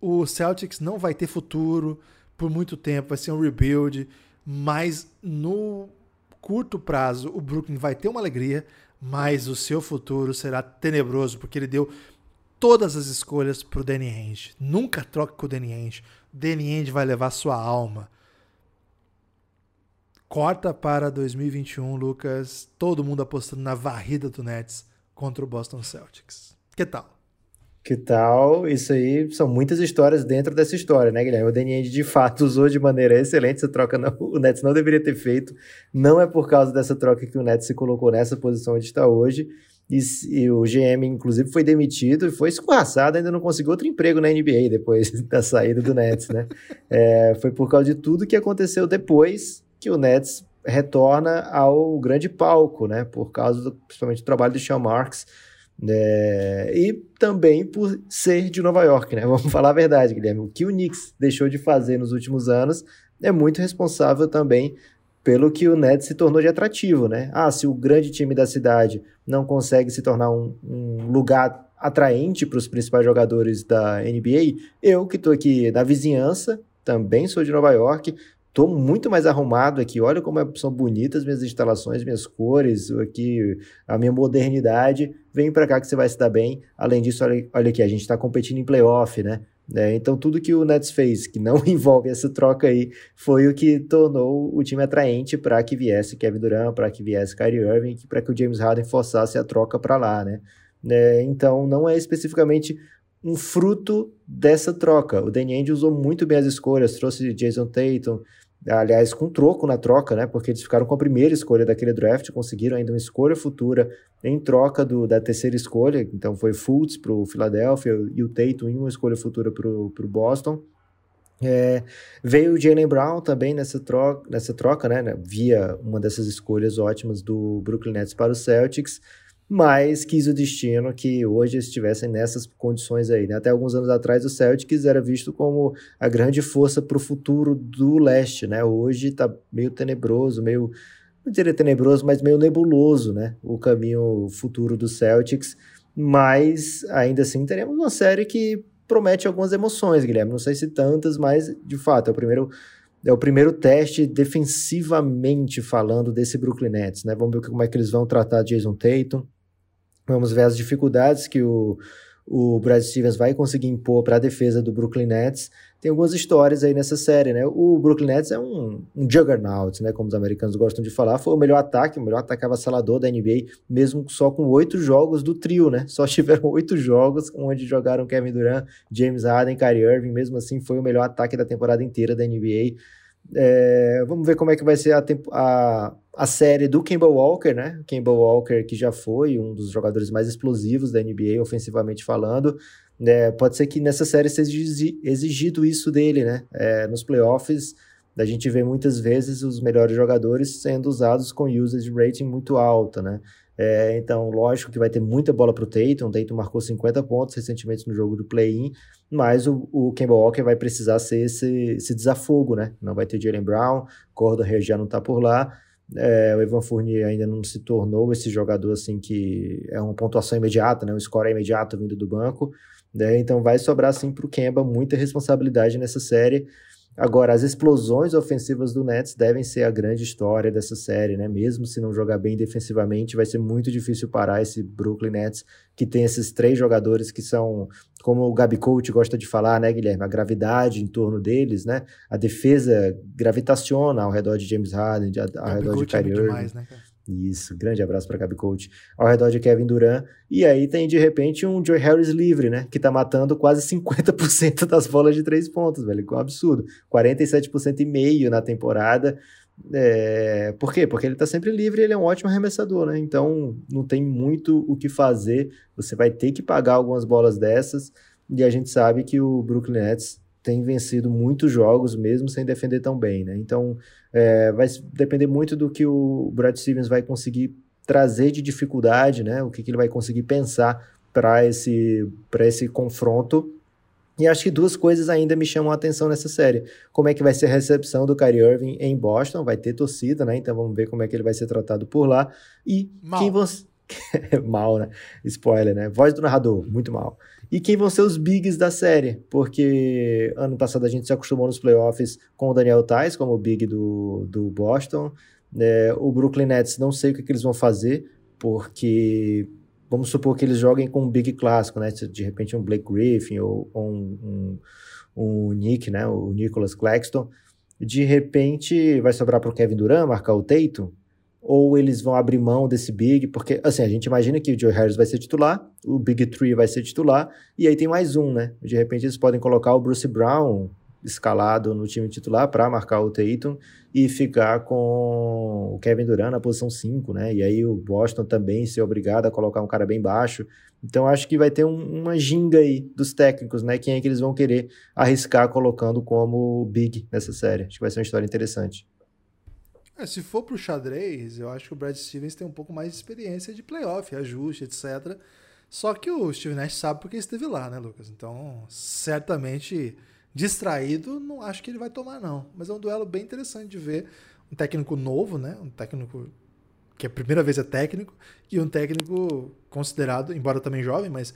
O Celtics não vai ter futuro por muito tempo, vai ser um rebuild, mas no curto prazo o Brooklyn vai ter uma alegria, mas o seu futuro será tenebroso, porque ele deu todas as escolhas pro Danny Ainge. Nunca troque com o Danny Ainge. Danny Ainge vai levar sua alma. Corta para 2021, Lucas. Todo mundo apostando na varrida do Nets contra o Boston Celtics. Que tal? Que tal? Isso aí são muitas histórias dentro dessa história, né, Guilherme? O Danny Ainge de fato usou de maneira excelente essa troca. Não, o Nets não deveria ter feito. Não é por causa dessa troca que o Nets se colocou nessa posição onde está hoje. E, e, o GM, inclusive, foi demitido e foi escorraçado, ainda não conseguiu outro emprego na NBA depois da saída do Nets, né? É, foi por causa de tudo que aconteceu depois que o Nets retorna ao grande palco, né? Por causa, do, principalmente, do trabalho do Sean Marks é, e também por ser de Nova York, né? Vamos falar a verdade, Guilherme. O que o Knicks deixou de fazer nos últimos anos é muito responsável também pelo que o Nets se tornou de atrativo, né? Ah, se o grande time da cidade não consegue se tornar um, um lugar atraente para os principais jogadores da NBA, eu que estou aqui na vizinhança, também sou de Nova York, estou muito mais arrumado aqui. Olha como é, são bonitas minhas instalações, minhas cores, aqui a minha modernidade. Vem para cá que você vai se dar bem. Além disso, olha, olha aqui, a gente está competindo em playoff, né? É, então, tudo que o Nets fez que não envolve essa troca aí foi o que tornou o time atraente para que viesse Kevin Durant, para que viesse Kyrie Irving, para que o James Harden forçasse a troca para lá, né? É, então, não é especificamente um fruto dessa troca. O Danny Ainge usou muito bem as escolhas, trouxe Jason Tatum, aliás, com troco na troca, né? Porque eles ficaram com a primeira escolha daquele draft, conseguiram ainda uma escolha futura em troca do, da terceira escolha. Então foi Fultz para o Philadelphia e o Tatum em uma escolha futura para o Boston. É, veio o Jalen Brown também nessa troca, nessa troca né, via uma dessas escolhas ótimas do Brooklyn Nets para o Celtics mas quis o destino que hoje estivessem nessas condições aí. Né? Até alguns anos atrás, o Celtics era visto como a grande força para o futuro do leste. Né? Hoje está meio tenebroso, meio, não diria tenebroso, mas meio nebuloso né? o caminho futuro do Celtics. Mas ainda assim teremos uma série que promete algumas emoções, Guilherme. Não sei se tantas, mas de fato é o primeiro é o primeiro teste defensivamente falando desse Brooklyn Nets, né? Vamos ver como é que eles vão tratar Jason Tatum, Vamos ver as dificuldades que o, o Brad Stevens vai conseguir impor para a defesa do Brooklyn Nets. Tem algumas histórias aí nessa série, né? O Brooklyn Nets é um, um juggernaut, né? Como os americanos gostam de falar. Foi o melhor ataque, o melhor ataque avassalador da NBA, mesmo só com oito jogos do trio, né? Só tiveram oito jogos onde jogaram Kevin Durant, James Harden, Kyrie Irving. Mesmo assim, foi o melhor ataque da temporada inteira da NBA. É, vamos ver como é que vai ser a, a, a série do Kemba Walker, né? Kemba Walker, que já foi um dos jogadores mais explosivos da NBA, ofensivamente falando. É, pode ser que nessa série seja exigido isso dele, né? É, nos playoffs, a gente vê muitas vezes os melhores jogadores sendo usados com usage rating muito alta, né? É, então, lógico que vai ter muita bola para o Tatum. O Tatum marcou 50 pontos recentemente no jogo do play-in, mas o, o Kemba Walker vai precisar ser esse, esse desafogo, né? Não vai ter Jalen Brown, Corda já não está por lá. É, o Evan Fournier ainda não se tornou esse jogador assim que é uma pontuação imediata, né? um score imediato vindo do banco. Né? Então vai sobrar assim para o Kemba muita responsabilidade nessa série. Agora, as explosões ofensivas do Nets devem ser a grande história dessa série, né? Mesmo se não jogar bem defensivamente, vai ser muito difícil parar esse Brooklyn Nets, que tem esses três jogadores que são, como o Gabi Coach gosta de falar, né, Guilherme? A gravidade em torno deles, né? A defesa gravitaciona ao redor de James Harden, ao Gabi redor Coach de Kyrie é. Demais, né, cara? Isso, grande abraço para Gabi Coach. Ao redor de Kevin Durant. E aí tem de repente um Joe Harris livre, né? Que tá matando quase 50% das bolas de três pontos, velho. Que é um absurdo. 47% e meio na temporada. É... Por quê? Porque ele tá sempre livre e ele é um ótimo arremessador, né? Então não tem muito o que fazer. Você vai ter que pagar algumas bolas dessas. E a gente sabe que o Brooklyn Nets tem vencido muitos jogos mesmo sem defender tão bem, né? Então é, vai depender muito do que o Brad Stevens vai conseguir trazer de dificuldade, né? O que, que ele vai conseguir pensar para esse para esse confronto. E acho que duas coisas ainda me chamam a atenção nessa série. Como é que vai ser a recepção do Kyrie Irving em Boston? Vai ter torcida, né? Então vamos ver como é que ele vai ser tratado por lá. E Mal. quem você mal, né? Spoiler, né? Voz do narrador, muito mal. E quem vão ser os bigs da série? Porque ano passado a gente se acostumou nos playoffs com o Daniel Tais como o big do, do Boston. É, o Brooklyn Nets, não sei o que, que, eles vão fazer, porque vamos supor que eles joguem com um big clássico, né? De repente um Blake Griffin ou, ou um, um, um Nick, né? O Nicholas Claxton. De repente vai sobrar para o Kevin Durant marcar o Tatum ou eles vão abrir mão desse Big, porque, assim, a gente imagina que o Joe Harris vai ser titular, o Big Three vai ser titular, e aí tem mais um, né? De repente eles podem colocar o Bruce Brown escalado no time titular para marcar o Tatum e ficar com o Kevin Durant na posição 5, né? E aí o Boston também ser obrigado a colocar um cara bem baixo. Então acho que vai ter um, uma ginga aí dos técnicos, né? Quem é que eles vão querer arriscar colocando como Big nessa série. Acho que vai ser uma história interessante. É, se for pro xadrez, eu acho que o Brad Stevens tem um pouco mais de experiência de playoff, ajuste, etc. Só que o Steve Nash sabe porque esteve lá, né, Lucas? Então, certamente distraído, não acho que ele vai tomar, não. Mas é um duelo bem interessante de ver. Um técnico novo, né? Um técnico que a primeira vez é técnico, e um técnico considerado, embora também jovem, mas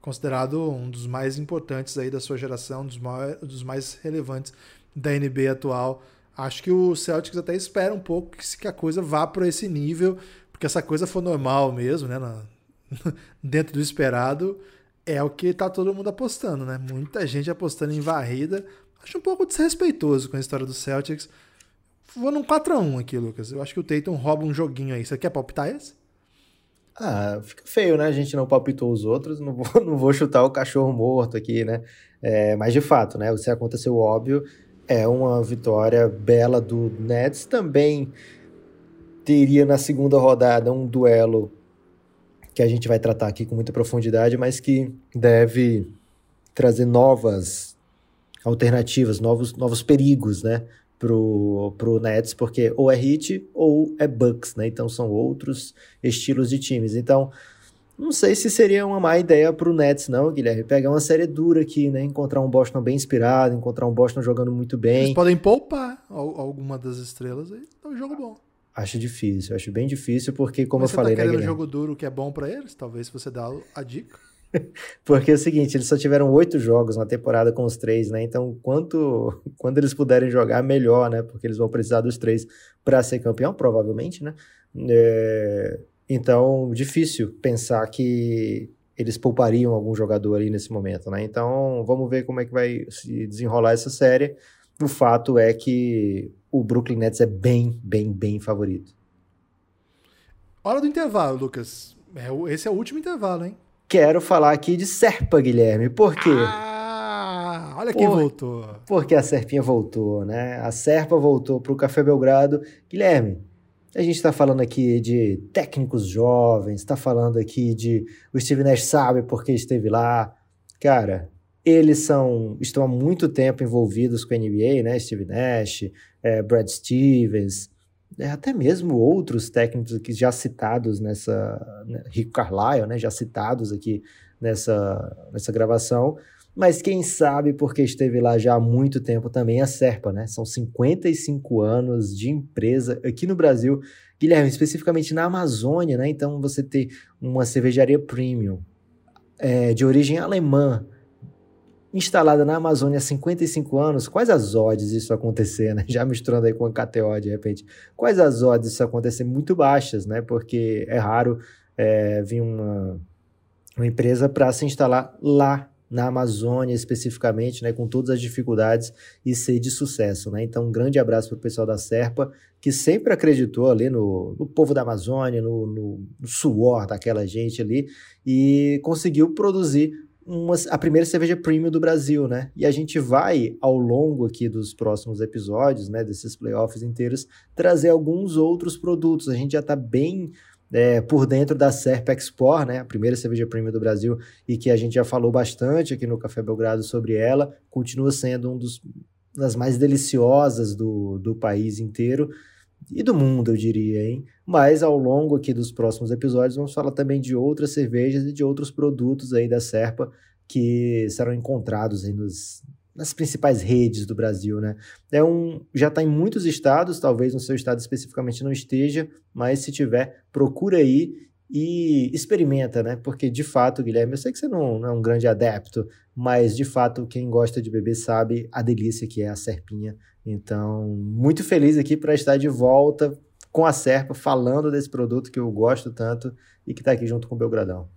considerado um dos mais importantes aí da sua geração, um dos mais, dos mais relevantes da NBA atual Acho que o Celtics até espera um pouco que a coisa vá para esse nível, porque essa coisa for normal mesmo, né? Na, dentro do esperado, é o que tá todo mundo apostando, né? Muita gente apostando em varrida. Acho um pouco desrespeitoso com a história do Celtics. Vou num 4x1 aqui, Lucas. Eu acho que o Tatum rouba um joguinho aí. Você quer palpitar esse? Ah, fica feio, né? A gente não palpitou os outros. Não vou, não vou chutar o cachorro morto aqui, né? É, mas de fato, né? Se aconteceu óbvio, É uma vitória bela do Nets. Também teria na segunda rodada um duelo que a gente vai tratar aqui com muita profundidade, mas que deve trazer novas alternativas, novos, novos perigos, né? Pro, pro Nets, porque ou é Heat ou é Bucks, né? Então são outros estilos de times. Então, não sei se seria uma má ideia pro Nets, não, Guilherme. Pegar uma série dura aqui, né? Encontrar um Boston bem inspirado, encontrar um Boston jogando muito bem. Eles podem poupar alguma das estrelas aí. É um jogo bom. Acho difícil, acho bem difícil, porque, como Mas eu falei, tá né, um jogo duro que é bom para eles? Talvez você dá a dica. porque é o seguinte, eles só tiveram oito jogos na temporada com os três, né? Então, quanto quando eles puderem jogar, melhor, né? Porque eles vão precisar dos três para ser campeão, provavelmente, né? É... Então, difícil pensar que eles poupariam algum jogador ali nesse momento, né? Então, vamos ver como é que vai se desenrolar essa série. O fato é que o Brooklyn Nets é bem, bem, bem favorito. Hora do intervalo, Lucas. É, esse é o último intervalo, hein? Quero falar aqui de Serpa, Guilherme. Por quê? Ah, olha quem Por... voltou. Porque a Serpinha voltou, né? A Serpa voltou para o Café Belgrado. Guilherme, a gente está falando aqui de técnicos jovens, está falando aqui de o Steve Nash sabe porque esteve lá. Cara, eles são estão há muito tempo envolvidos com a NBA, né? Steve Nash, é, Brad Stevens, é, até mesmo outros técnicos aqui já citados nessa, né? Rico Carlisle, né? Já citados aqui nessa, nessa gravação. Mas quem sabe porque esteve lá já há muito tempo também a Serpa, né? São 55 anos de empresa aqui no Brasil, Guilherme, especificamente na Amazônia, né? Então você ter uma cervejaria premium é, de origem alemã, instalada na Amazônia há 55 anos, quais as odds disso acontecer, né? Já misturando aí com a KTO de repente. Quais as odds disso acontecer? Muito baixas, né? Porque é raro é, vir uma, uma empresa para se instalar lá na Amazônia especificamente, né, com todas as dificuldades e ser de sucesso, né? Então, um grande abraço para o pessoal da Serpa, que sempre acreditou ali no, no povo da Amazônia, no, no, no, suor daquela gente ali, e conseguiu produzir uma, a primeira cerveja premium do Brasil, né? E a gente vai, ao longo aqui dos próximos episódios, né, desses playoffs inteiros, trazer alguns outros produtos. A gente já está bem é, por dentro da Serp Export, né, a primeira cerveja premium do Brasil, e que a gente já falou bastante aqui no Café Belgrado sobre ela, continua sendo um dos das mais deliciosas do, do país inteiro e do mundo, eu diria, hein? Mas ao longo aqui dos próximos episódios vamos falar também de outras cervejas e de outros produtos aí da Serpa que serão encontrados aí nos, nas principais redes do Brasil, né? É um, já está em muitos estados, talvez no seu estado especificamente não esteja, mas se tiver, procura aí e experimenta, né? Porque de fato, Guilherme, eu sei que você não, não é um grande adepto, mas de fato quem gosta de beber sabe a delícia que é a serpinha então, muito feliz aqui para estar de volta com a Serpa, falando desse produto que eu gosto tanto e que está aqui junto com o Belgradão.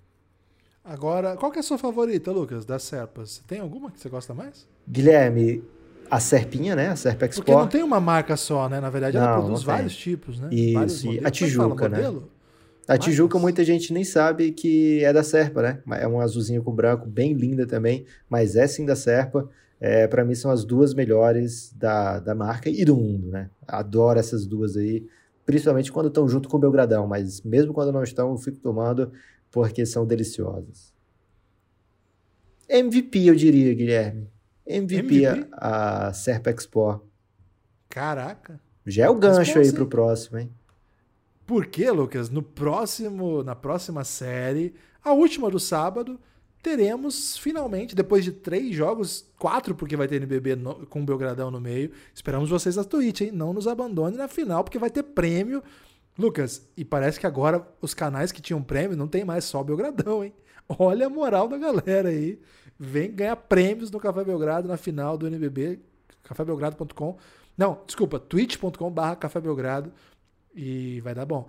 Agora, qual que é a sua favorita, Lucas, das Serpas? Tem alguma que você gosta mais? Guilherme, a Serpinha, né? A Serpa Export. Porque não tem uma marca só, né? Na verdade, ela não, produz não vários tipos, né? Isso, e a Tijuca, é né? A Tijuca muita gente nem sabe que é da Serpa, né? É um azulzinho com branco, bem linda também, mas é sim da Serpa é, para mim são as duas melhores da, da marca e do mundo, né? Adoro essas duas aí, principalmente quando estão junto com o Belgradão, mas mesmo quando não estão, eu fico tomando porque são deliciosas. MVP, eu diria, Guilherme. MVP, MVP? A, a Serp Expo. Caraca. Já é o gancho aí pro próximo, hein? Por quê, Lucas? No próximo, na próxima série, a última do sábado, teremos finalmente, depois de três jogos, quatro, porque vai ter NBB no, com o Belgradão no meio. Esperamos vocês na Twitch, hein? Não nos abandone na final, porque vai ter prêmio. Lucas, e parece que agora os canais que tinham prêmio não tem mais só Belgradão, hein? Olha a moral da galera aí. Vem ganhar prêmios no Café Belgrado na final do NBB, cafébelgrado.com. Não, desculpa, twitch.com/barra Café Belgrado e vai dar bom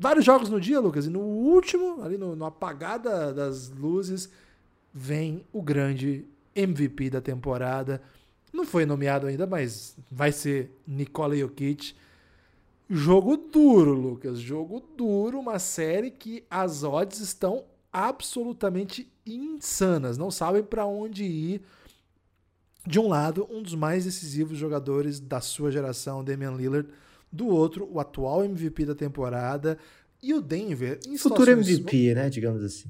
vários jogos no dia, Lucas, e no último, ali no, no apagada das luzes, vem o grande MVP da temporada. Não foi nomeado ainda, mas vai ser Nikola Jokic. Jogo duro, Lucas. Jogo duro, uma série que as odds estão absolutamente insanas. Não sabem para onde ir. De um lado, um dos mais decisivos jogadores da sua geração, Damian Lillard. Do outro, o atual MVP da temporada. E o Denver. Em Futuro MVP, né? Digamos assim.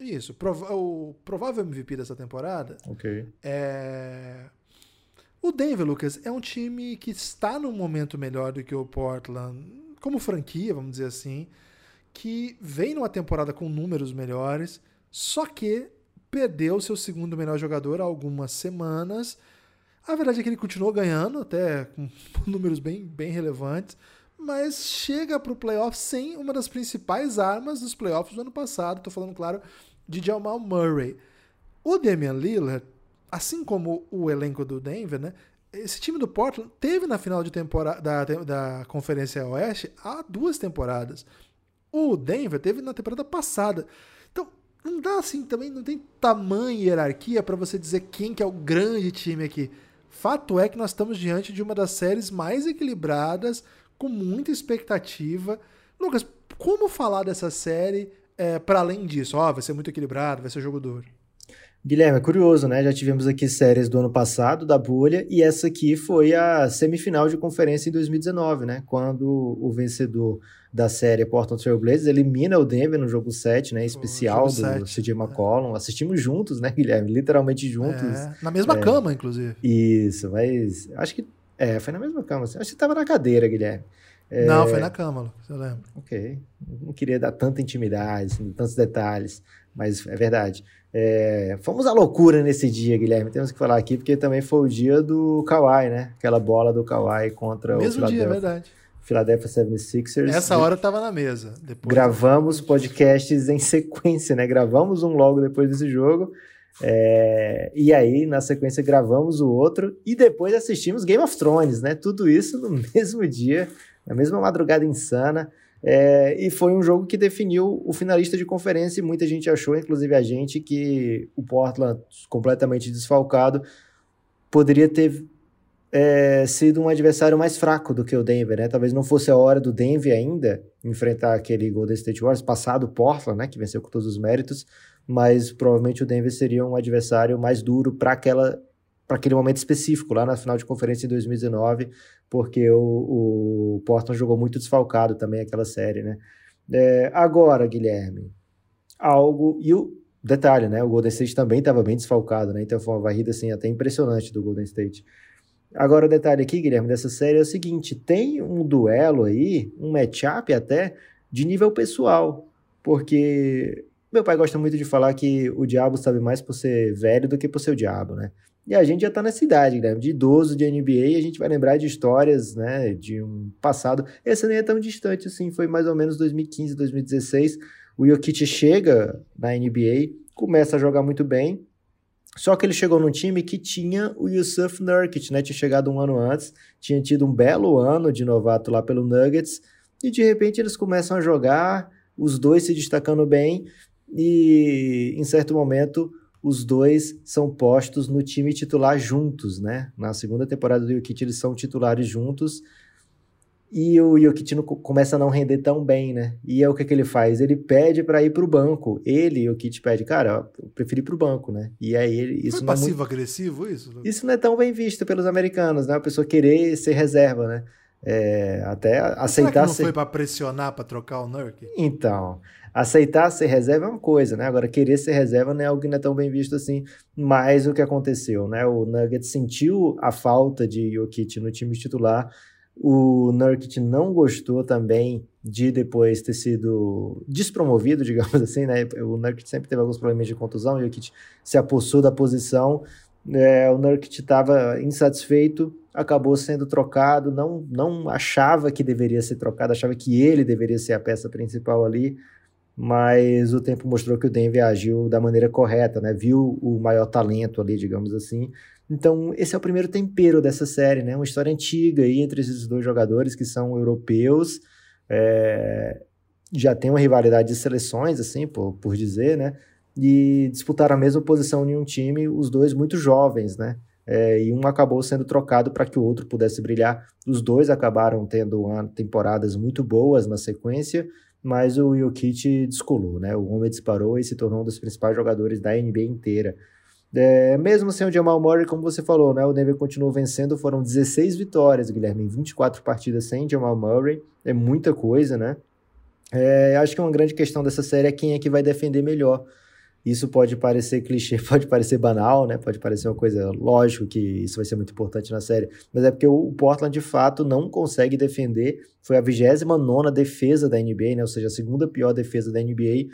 Isso. o provável MVP dessa temporada. Ok. É. O Denver, Lucas, é um time que está num momento melhor do que o Portland, como franquia, vamos dizer assim, que vem numa temporada com números melhores, só que perdeu seu segundo melhor jogador há algumas semanas. A verdade é que ele continuou ganhando, até com números bem, bem relevantes, mas chega para o playoff sem uma das principais armas dos playoffs do ano passado. Estou falando, claro, de Jamal Murray. O Damian Lillard, assim como o elenco do Denver, né? Esse time do Portland teve na final de temporada da, da Conferência Oeste há duas temporadas. O Denver teve na temporada passada não dá assim também, não tem tamanho hierarquia para você dizer quem que é o grande time aqui. Fato é que nós estamos diante de uma das séries mais equilibradas, com muita expectativa. Lucas, como falar dessa série é, para além disso? Ó, oh, vai ser muito equilibrado, vai ser jogo duro. Guilherme, é curioso, né? Já tivemos aqui séries do ano passado, da bolha, e essa aqui foi a semifinal de conferência em 2019, né? Quando o vencedor da série Portland Trail Blazers elimina o Denver no jogo 7, né? Especial do 7. CJ McCollum. É. Assistimos juntos, né, Guilherme? Literalmente juntos. É, na mesma é, cama, inclusive. Isso, mas acho que. É, foi na mesma cama. Assim. Acho que tava na cadeira, Guilherme. É... Não, foi na cama, você lembra. Ok. Não queria dar tanta intimidade, assim, tantos detalhes, mas é verdade. É, fomos à loucura nesse dia, Guilherme. Temos que falar aqui, porque também foi o dia do Kawhi, né? Aquela bola do Kawhi contra Mesmo o Philadelphia. dia, é verdade. Philadelphia 76ers. Essa hora eu tava na mesa. Gravamos podcasts em sequência, né? Gravamos um logo depois desse jogo. É, e aí, na sequência, gravamos o outro e depois assistimos Game of Thrones, né? Tudo isso no mesmo dia, na mesma madrugada insana. É, e foi um jogo que definiu o finalista de conferência e muita gente achou, inclusive a gente, que o Portland, completamente desfalcado, poderia ter é, sido um adversário mais fraco do que o Denver, né? Talvez não fosse a hora do Denver ainda enfrentar aquele Golden State Warriors, passado o Portland, né? Que venceu com todos os méritos, mas provavelmente o Denver seria um adversário mais duro para aquela para aquele momento específico, lá na final de conferência em 2019, porque o, o Portland jogou muito desfalcado também aquela série, né? É, agora, Guilherme, algo. E o detalhe, né? O Golden State também estava bem desfalcado, né? Então foi uma varrida assim, até impressionante do Golden State. Agora, o detalhe aqui, Guilherme, dessa série é o seguinte: tem um duelo aí, um matchup até, de nível pessoal. Porque meu pai gosta muito de falar que o diabo sabe mais por ser velho do que por ser o diabo, né? E a gente já está nessa idade, né? De idoso de NBA, a gente vai lembrar de histórias, né? De um passado. Essa nem é tão distante assim, foi mais ou menos 2015, 2016. O Jokic chega na NBA, começa a jogar muito bem. Só que ele chegou num time que tinha o Yusuf Nurkic, né? Tinha chegado um ano antes, tinha tido um belo ano de novato lá pelo Nuggets. E de repente eles começam a jogar, os dois se destacando bem. E em certo momento os dois são postos no time titular juntos, né? Na segunda temporada do Jokic eles são titulares juntos e o Jokic não, começa a não render tão bem, né? E é o que, que ele faz? Ele pede para ir para o banco. Ele, o Jokic, pede, cara, eu preferi ir para o banco, né? E aí ele. Isso Foi passivo-agressivo é muito... isso? Isso não é tão bem visto pelos americanos, né? A pessoa querer ser reserva, né? É, até aceitar será que não ser... foi para pressionar para trocar o Nurk? Então, aceitar ser reserva é uma coisa, né? Agora, querer ser reserva não é algo que não é tão bem visto assim. Mas o que aconteceu, né? O Nuggets sentiu a falta de Jokic no time titular. O Nurkic não gostou também de depois ter sido despromovido, digamos assim, né? O Nurkic sempre teve alguns problemas de contusão, o Jokic se apossou da posição. É, o Nurkic estava insatisfeito, acabou sendo trocado, não, não achava que deveria ser trocado, achava que ele deveria ser a peça principal ali mas o tempo mostrou que o Denver agiu da maneira correta, né? Viu o maior talento ali, digamos assim. Então, esse é o primeiro tempero dessa série, né? Uma história antiga aí entre esses dois jogadores que são europeus, é... já tem uma rivalidade de seleções, assim, por, por dizer, né? E disputaram a mesma posição em um time, os dois muito jovens, né? É, e um acabou sendo trocado para que o outro pudesse brilhar. Os dois acabaram tendo temporadas muito boas na sequência, mas o Jokic descolou, né? O homem disparou e se tornou um dos principais jogadores da NBA inteira. É, mesmo sem o Jamal Murray, como você falou, né, o Denver continuou vencendo, foram 16 vitórias, Guilherme, em 24 partidas sem Jamal Murray, é muita coisa, né? É, acho que uma grande questão dessa série é quem é que vai defender melhor. Isso pode parecer clichê, pode parecer banal, né? Pode parecer uma coisa, lógico que isso vai ser muito importante na série, mas é porque o Portland de fato não consegue defender. Foi a 29 defesa da NBA, né? Ou seja, a segunda pior defesa da NBA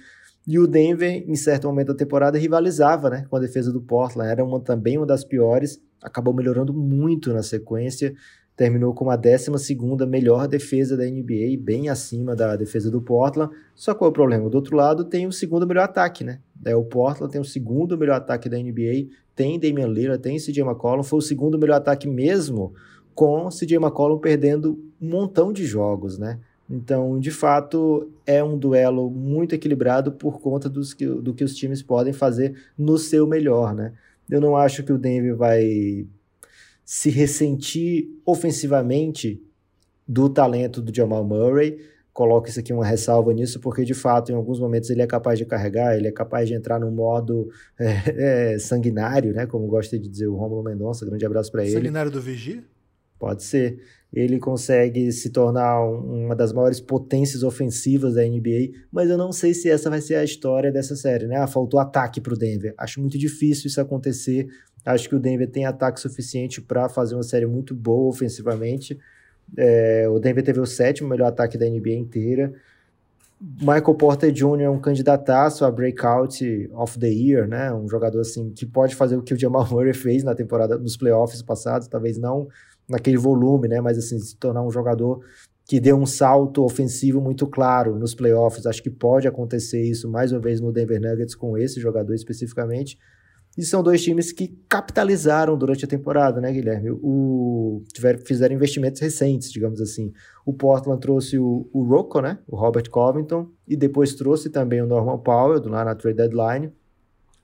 e o Denver, em certo momento da temporada, rivalizava né, com a defesa do Portland. Era uma, também uma das piores. Acabou melhorando muito na sequência. Terminou com a 12 melhor defesa da NBA, bem acima da defesa do Portland. Só qual é o problema? Do outro lado, tem o segundo melhor ataque, né? É, o Portland tem o segundo melhor ataque da NBA. Tem Damian Lillard, tem CJ McCollum. Foi o segundo melhor ataque mesmo, com CJ McCollum perdendo um montão de jogos, né? Então, de fato, é um duelo muito equilibrado por conta dos que, do que os times podem fazer no seu melhor, né? Eu não acho que o Denver vai se ressentir ofensivamente do talento do Jamal Murray. Coloco isso aqui uma ressalva nisso, porque de fato, em alguns momentos, ele é capaz de carregar, ele é capaz de entrar num modo é, é, sanguinário, né? Como gosta de dizer o Romulo Mendonça. Grande abraço para ele. Sanguinário do Vigia? Pode ser ele consegue se tornar uma das maiores potências ofensivas da NBA, mas eu não sei se essa vai ser a história dessa série, né? Ah, faltou ataque para o Denver. Acho muito difícil isso acontecer. Acho que o Denver tem ataque suficiente para fazer uma série muito boa ofensivamente. É, o Denver teve o sétimo melhor ataque da NBA inteira. Michael Porter Jr. é um candidataço a breakout of the year, né? Um jogador assim que pode fazer o que o Jamal Murray fez na temporada nos playoffs passados, talvez não naquele volume, né? Mas assim, se tornar um jogador que deu um salto ofensivo muito claro nos playoffs. Acho que pode acontecer isso mais uma vez no Denver Nuggets com esse jogador especificamente. E são dois times que capitalizaram durante a temporada, né, Guilherme? O, tiveram, fizeram investimentos recentes, digamos assim. O Portland trouxe o, o Rocco, né? O Robert Covington, e depois trouxe também o Norman Powell, do lá na trade deadline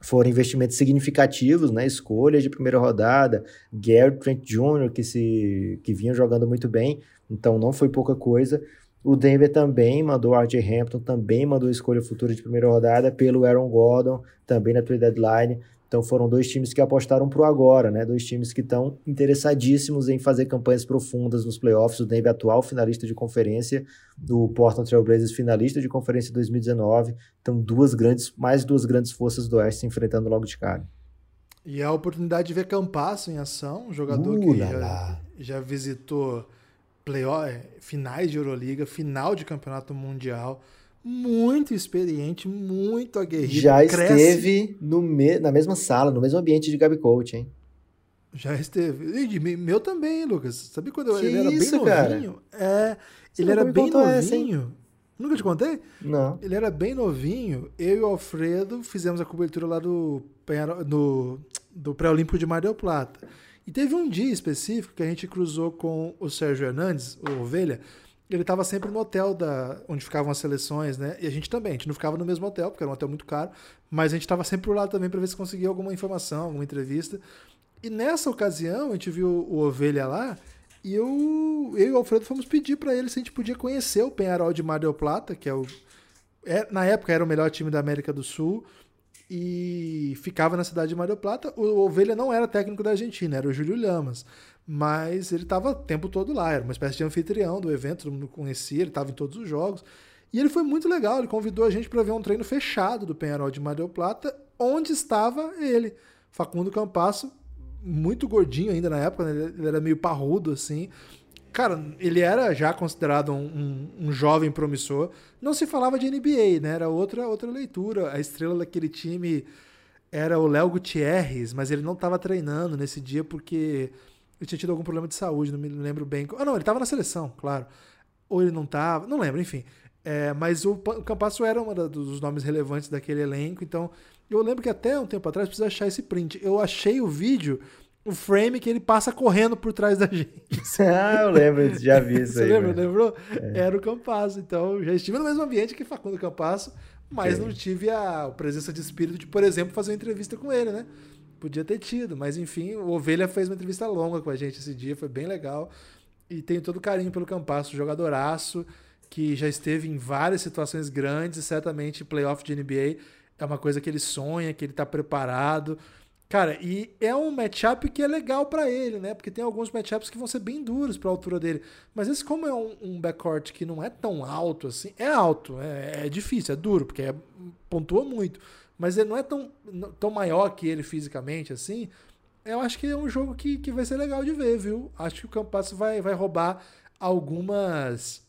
foram investimentos significativos, né? Escolhas de primeira rodada, Gary Trent Jr., que, se, que vinha jogando muito bem, então não foi pouca coisa. O Denver também mandou RJ Hampton, também mandou escolha futura de primeira rodada pelo Aaron Gordon, também na trade deadline. Então foram dois times que apostaram pro agora, né? Dois times que estão interessadíssimos em fazer campanhas profundas nos playoffs. O Denver atual finalista de conferência, o Portland Trail Blazers finalista de conferência 2019. Então duas grandes, mais duas grandes forças do Oeste se enfrentando logo de cara. E a oportunidade de ver Campasso em ação, um jogador uh, que já, já, visitou playoff, finais de Euroliga, final de campeonato mundial muito experiente, muito aguerrido. Já cresce. esteve no me na mesma sala, no mesmo ambiente de Gabi Coach, hein? Já esteve. E meu também, Lucas. Sabe quando que ele era isso, bem novinho? Cara? É, Você ele era bem novinho. Essa, Nunca te contei? Não. Ele era bem novinho. Eu e o Alfredo fizemos a cobertura lá do, do, do Pré-Olímpico de Mar del Plata. E teve um dia específico que a gente cruzou com o Sérgio Hernandes, o Ovelha, ele estava sempre no hotel da, onde ficavam as seleções, né? E a gente também, a gente não ficava no mesmo hotel, porque era um hotel muito caro, mas a gente estava sempre por lá também para ver se conseguia alguma informação, alguma entrevista. E nessa ocasião, a gente viu o Ovelha lá, e eu, eu e o Alfredo fomos pedir para ele se a gente podia conhecer o Penharol de Mar del Plata, que é o. É, na época era o melhor time da América do Sul, e ficava na cidade de Mar del Plata. O Ovelha não era técnico da Argentina, era o Júlio Lamas mas ele estava o tempo todo lá, era uma espécie de anfitrião do evento, todo mundo conhecia, ele estava em todos os jogos. E ele foi muito legal, ele convidou a gente para ver um treino fechado do Penharol de Mar del Plata, onde estava ele, Facundo Campasso, muito gordinho ainda na época, né? ele era meio parrudo assim. Cara, ele era já considerado um, um, um, jovem promissor. Não se falava de NBA, né? Era outra, outra leitura. A estrela daquele time era o Léo Gutierrez, mas ele não estava treinando nesse dia porque ele tinha tido algum problema de saúde, não me lembro bem. Ah, não, ele estava na seleção, claro. Ou ele não estava, não lembro, enfim. É, mas o, o Campasso era um dos nomes relevantes daquele elenco, então eu lembro que até um tempo atrás precisa achar esse print. Eu achei o vídeo, o frame que ele passa correndo por trás da gente. ah, eu lembro, já vi isso Você aí. Você lembra, lembrou? É. Era o Campasso. Então, já estive no mesmo ambiente que Facundo Campasso, mas não tive a presença de espírito de, por exemplo, fazer uma entrevista com ele, né? Podia ter tido, mas enfim, o Ovelha fez uma entrevista longa com a gente esse dia, foi bem legal. E tenho todo carinho pelo Campasso, jogadoraço, que já esteve em várias situações grandes, e certamente playoff de NBA é uma coisa que ele sonha, que ele está preparado. Cara, e é um matchup que é legal para ele, né? Porque tem alguns matchups que vão ser bem duros para a altura dele. Mas esse, como é um, um, backcourt que não é tão alto assim, é alto, é, é difícil, é duro, porque é, pontua muito. Mas ele não é tão, tão maior que ele fisicamente assim. Eu acho que é um jogo que, que vai ser legal de ver, viu? Acho que o Campasso vai, vai roubar algumas,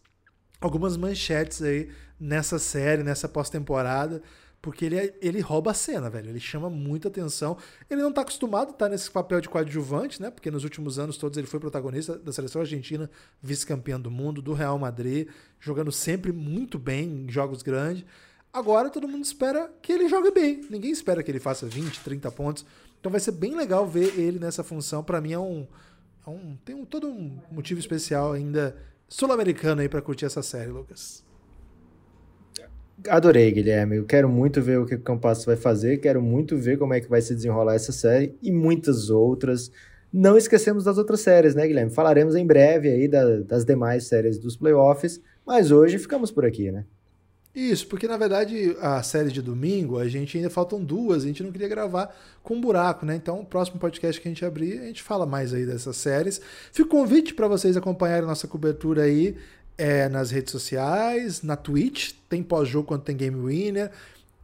algumas manchetes aí nessa série, nessa pós-temporada. Porque ele, é, ele rouba a cena, velho. Ele chama muita atenção. Ele não tá acostumado a estar nesse papel de coadjuvante, né? Porque nos últimos anos todos ele foi protagonista da seleção argentina, vice-campeão do mundo, do Real Madrid, jogando sempre muito bem em jogos grandes. Agora todo mundo espera que ele jogue bem. Ninguém espera que ele faça 20, 30 pontos. Então vai ser bem legal ver ele nessa função. Para mim é um, é um, tem um, todo um motivo especial ainda sul-americano aí para curtir essa série, Lucas. Adorei, Guilherme. Eu quero muito ver o que o Campasso vai fazer, quero muito ver como é que vai se desenrolar essa série e muitas outras. Não esquecemos das outras séries, né, Guilherme? Falaremos em breve aí da, das demais séries dos playoffs, mas hoje ficamos por aqui, né? Isso, porque na verdade a série de domingo, a gente ainda faltam duas, a gente não queria gravar com um buraco, né? Então, o próximo podcast que a gente abrir, a gente fala mais aí dessas séries. Fica o convite para vocês acompanharem nossa cobertura aí é, nas redes sociais, na Twitch, tem pós-jogo quando tem Game Winner,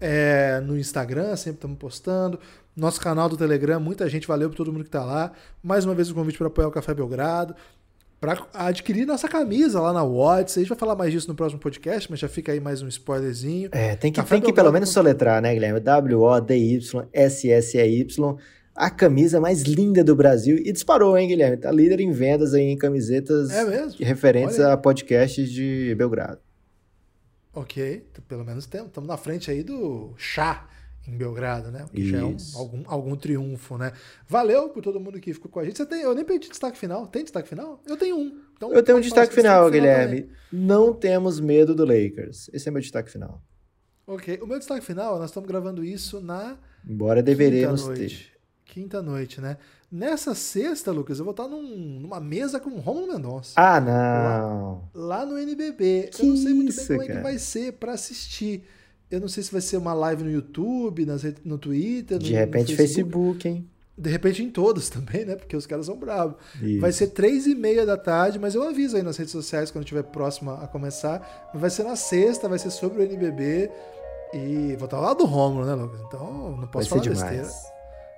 é, no Instagram, sempre estamos postando. Nosso canal do Telegram, muita gente, valeu por todo mundo que está lá. Mais uma vez o convite para apoiar o Café Belgrado, para adquirir nossa camisa lá na Watts. A gente vai falar mais disso no próximo podcast, mas já fica aí mais um spoilerzinho. É, tem que, tem que pelo menos soletrar, né, Guilherme? W-O-D-Y-S-S-E-Y a camisa mais linda do Brasil e disparou, hein, Guilherme? Tá líder em vendas aí em camisetas é referentes a podcasts de Belgrado. Ok, pelo menos estamos na frente aí do chá em Belgrado, né? Que já é um, algum, algum triunfo, né? Valeu por todo mundo que ficou com a gente. Você tem, eu nem pedi destaque final. Tem destaque final? Eu tenho um. Então, eu tenho um destaque final, destaque Guilherme. Final Não temos medo do Lakers. Esse é meu destaque final. Ok. O meu destaque final, nós estamos gravando isso na. Embora deveremos ter. Quinta noite, né? Nessa sexta, Lucas, eu vou estar num, numa mesa com o Romulo Mendonça. Ah, não! Lá, lá no NBB. Que eu não sei muito isso, bem como cara. é que vai ser para assistir. Eu não sei se vai ser uma live no YouTube, nas, no Twitter. De repente, no Facebook. Facebook, hein? De repente em todos também, né? Porque os caras são bravos. Isso. Vai ser três e meia da tarde, mas eu aviso aí nas redes sociais quando estiver próxima a começar. Vai ser na sexta, vai ser sobre o NBB. E vou estar lá do Romulo, né, Lucas? Então não posso vai falar besteira.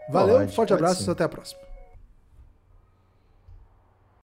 Valeu, Pode, forte abraço, sim. até a próxima.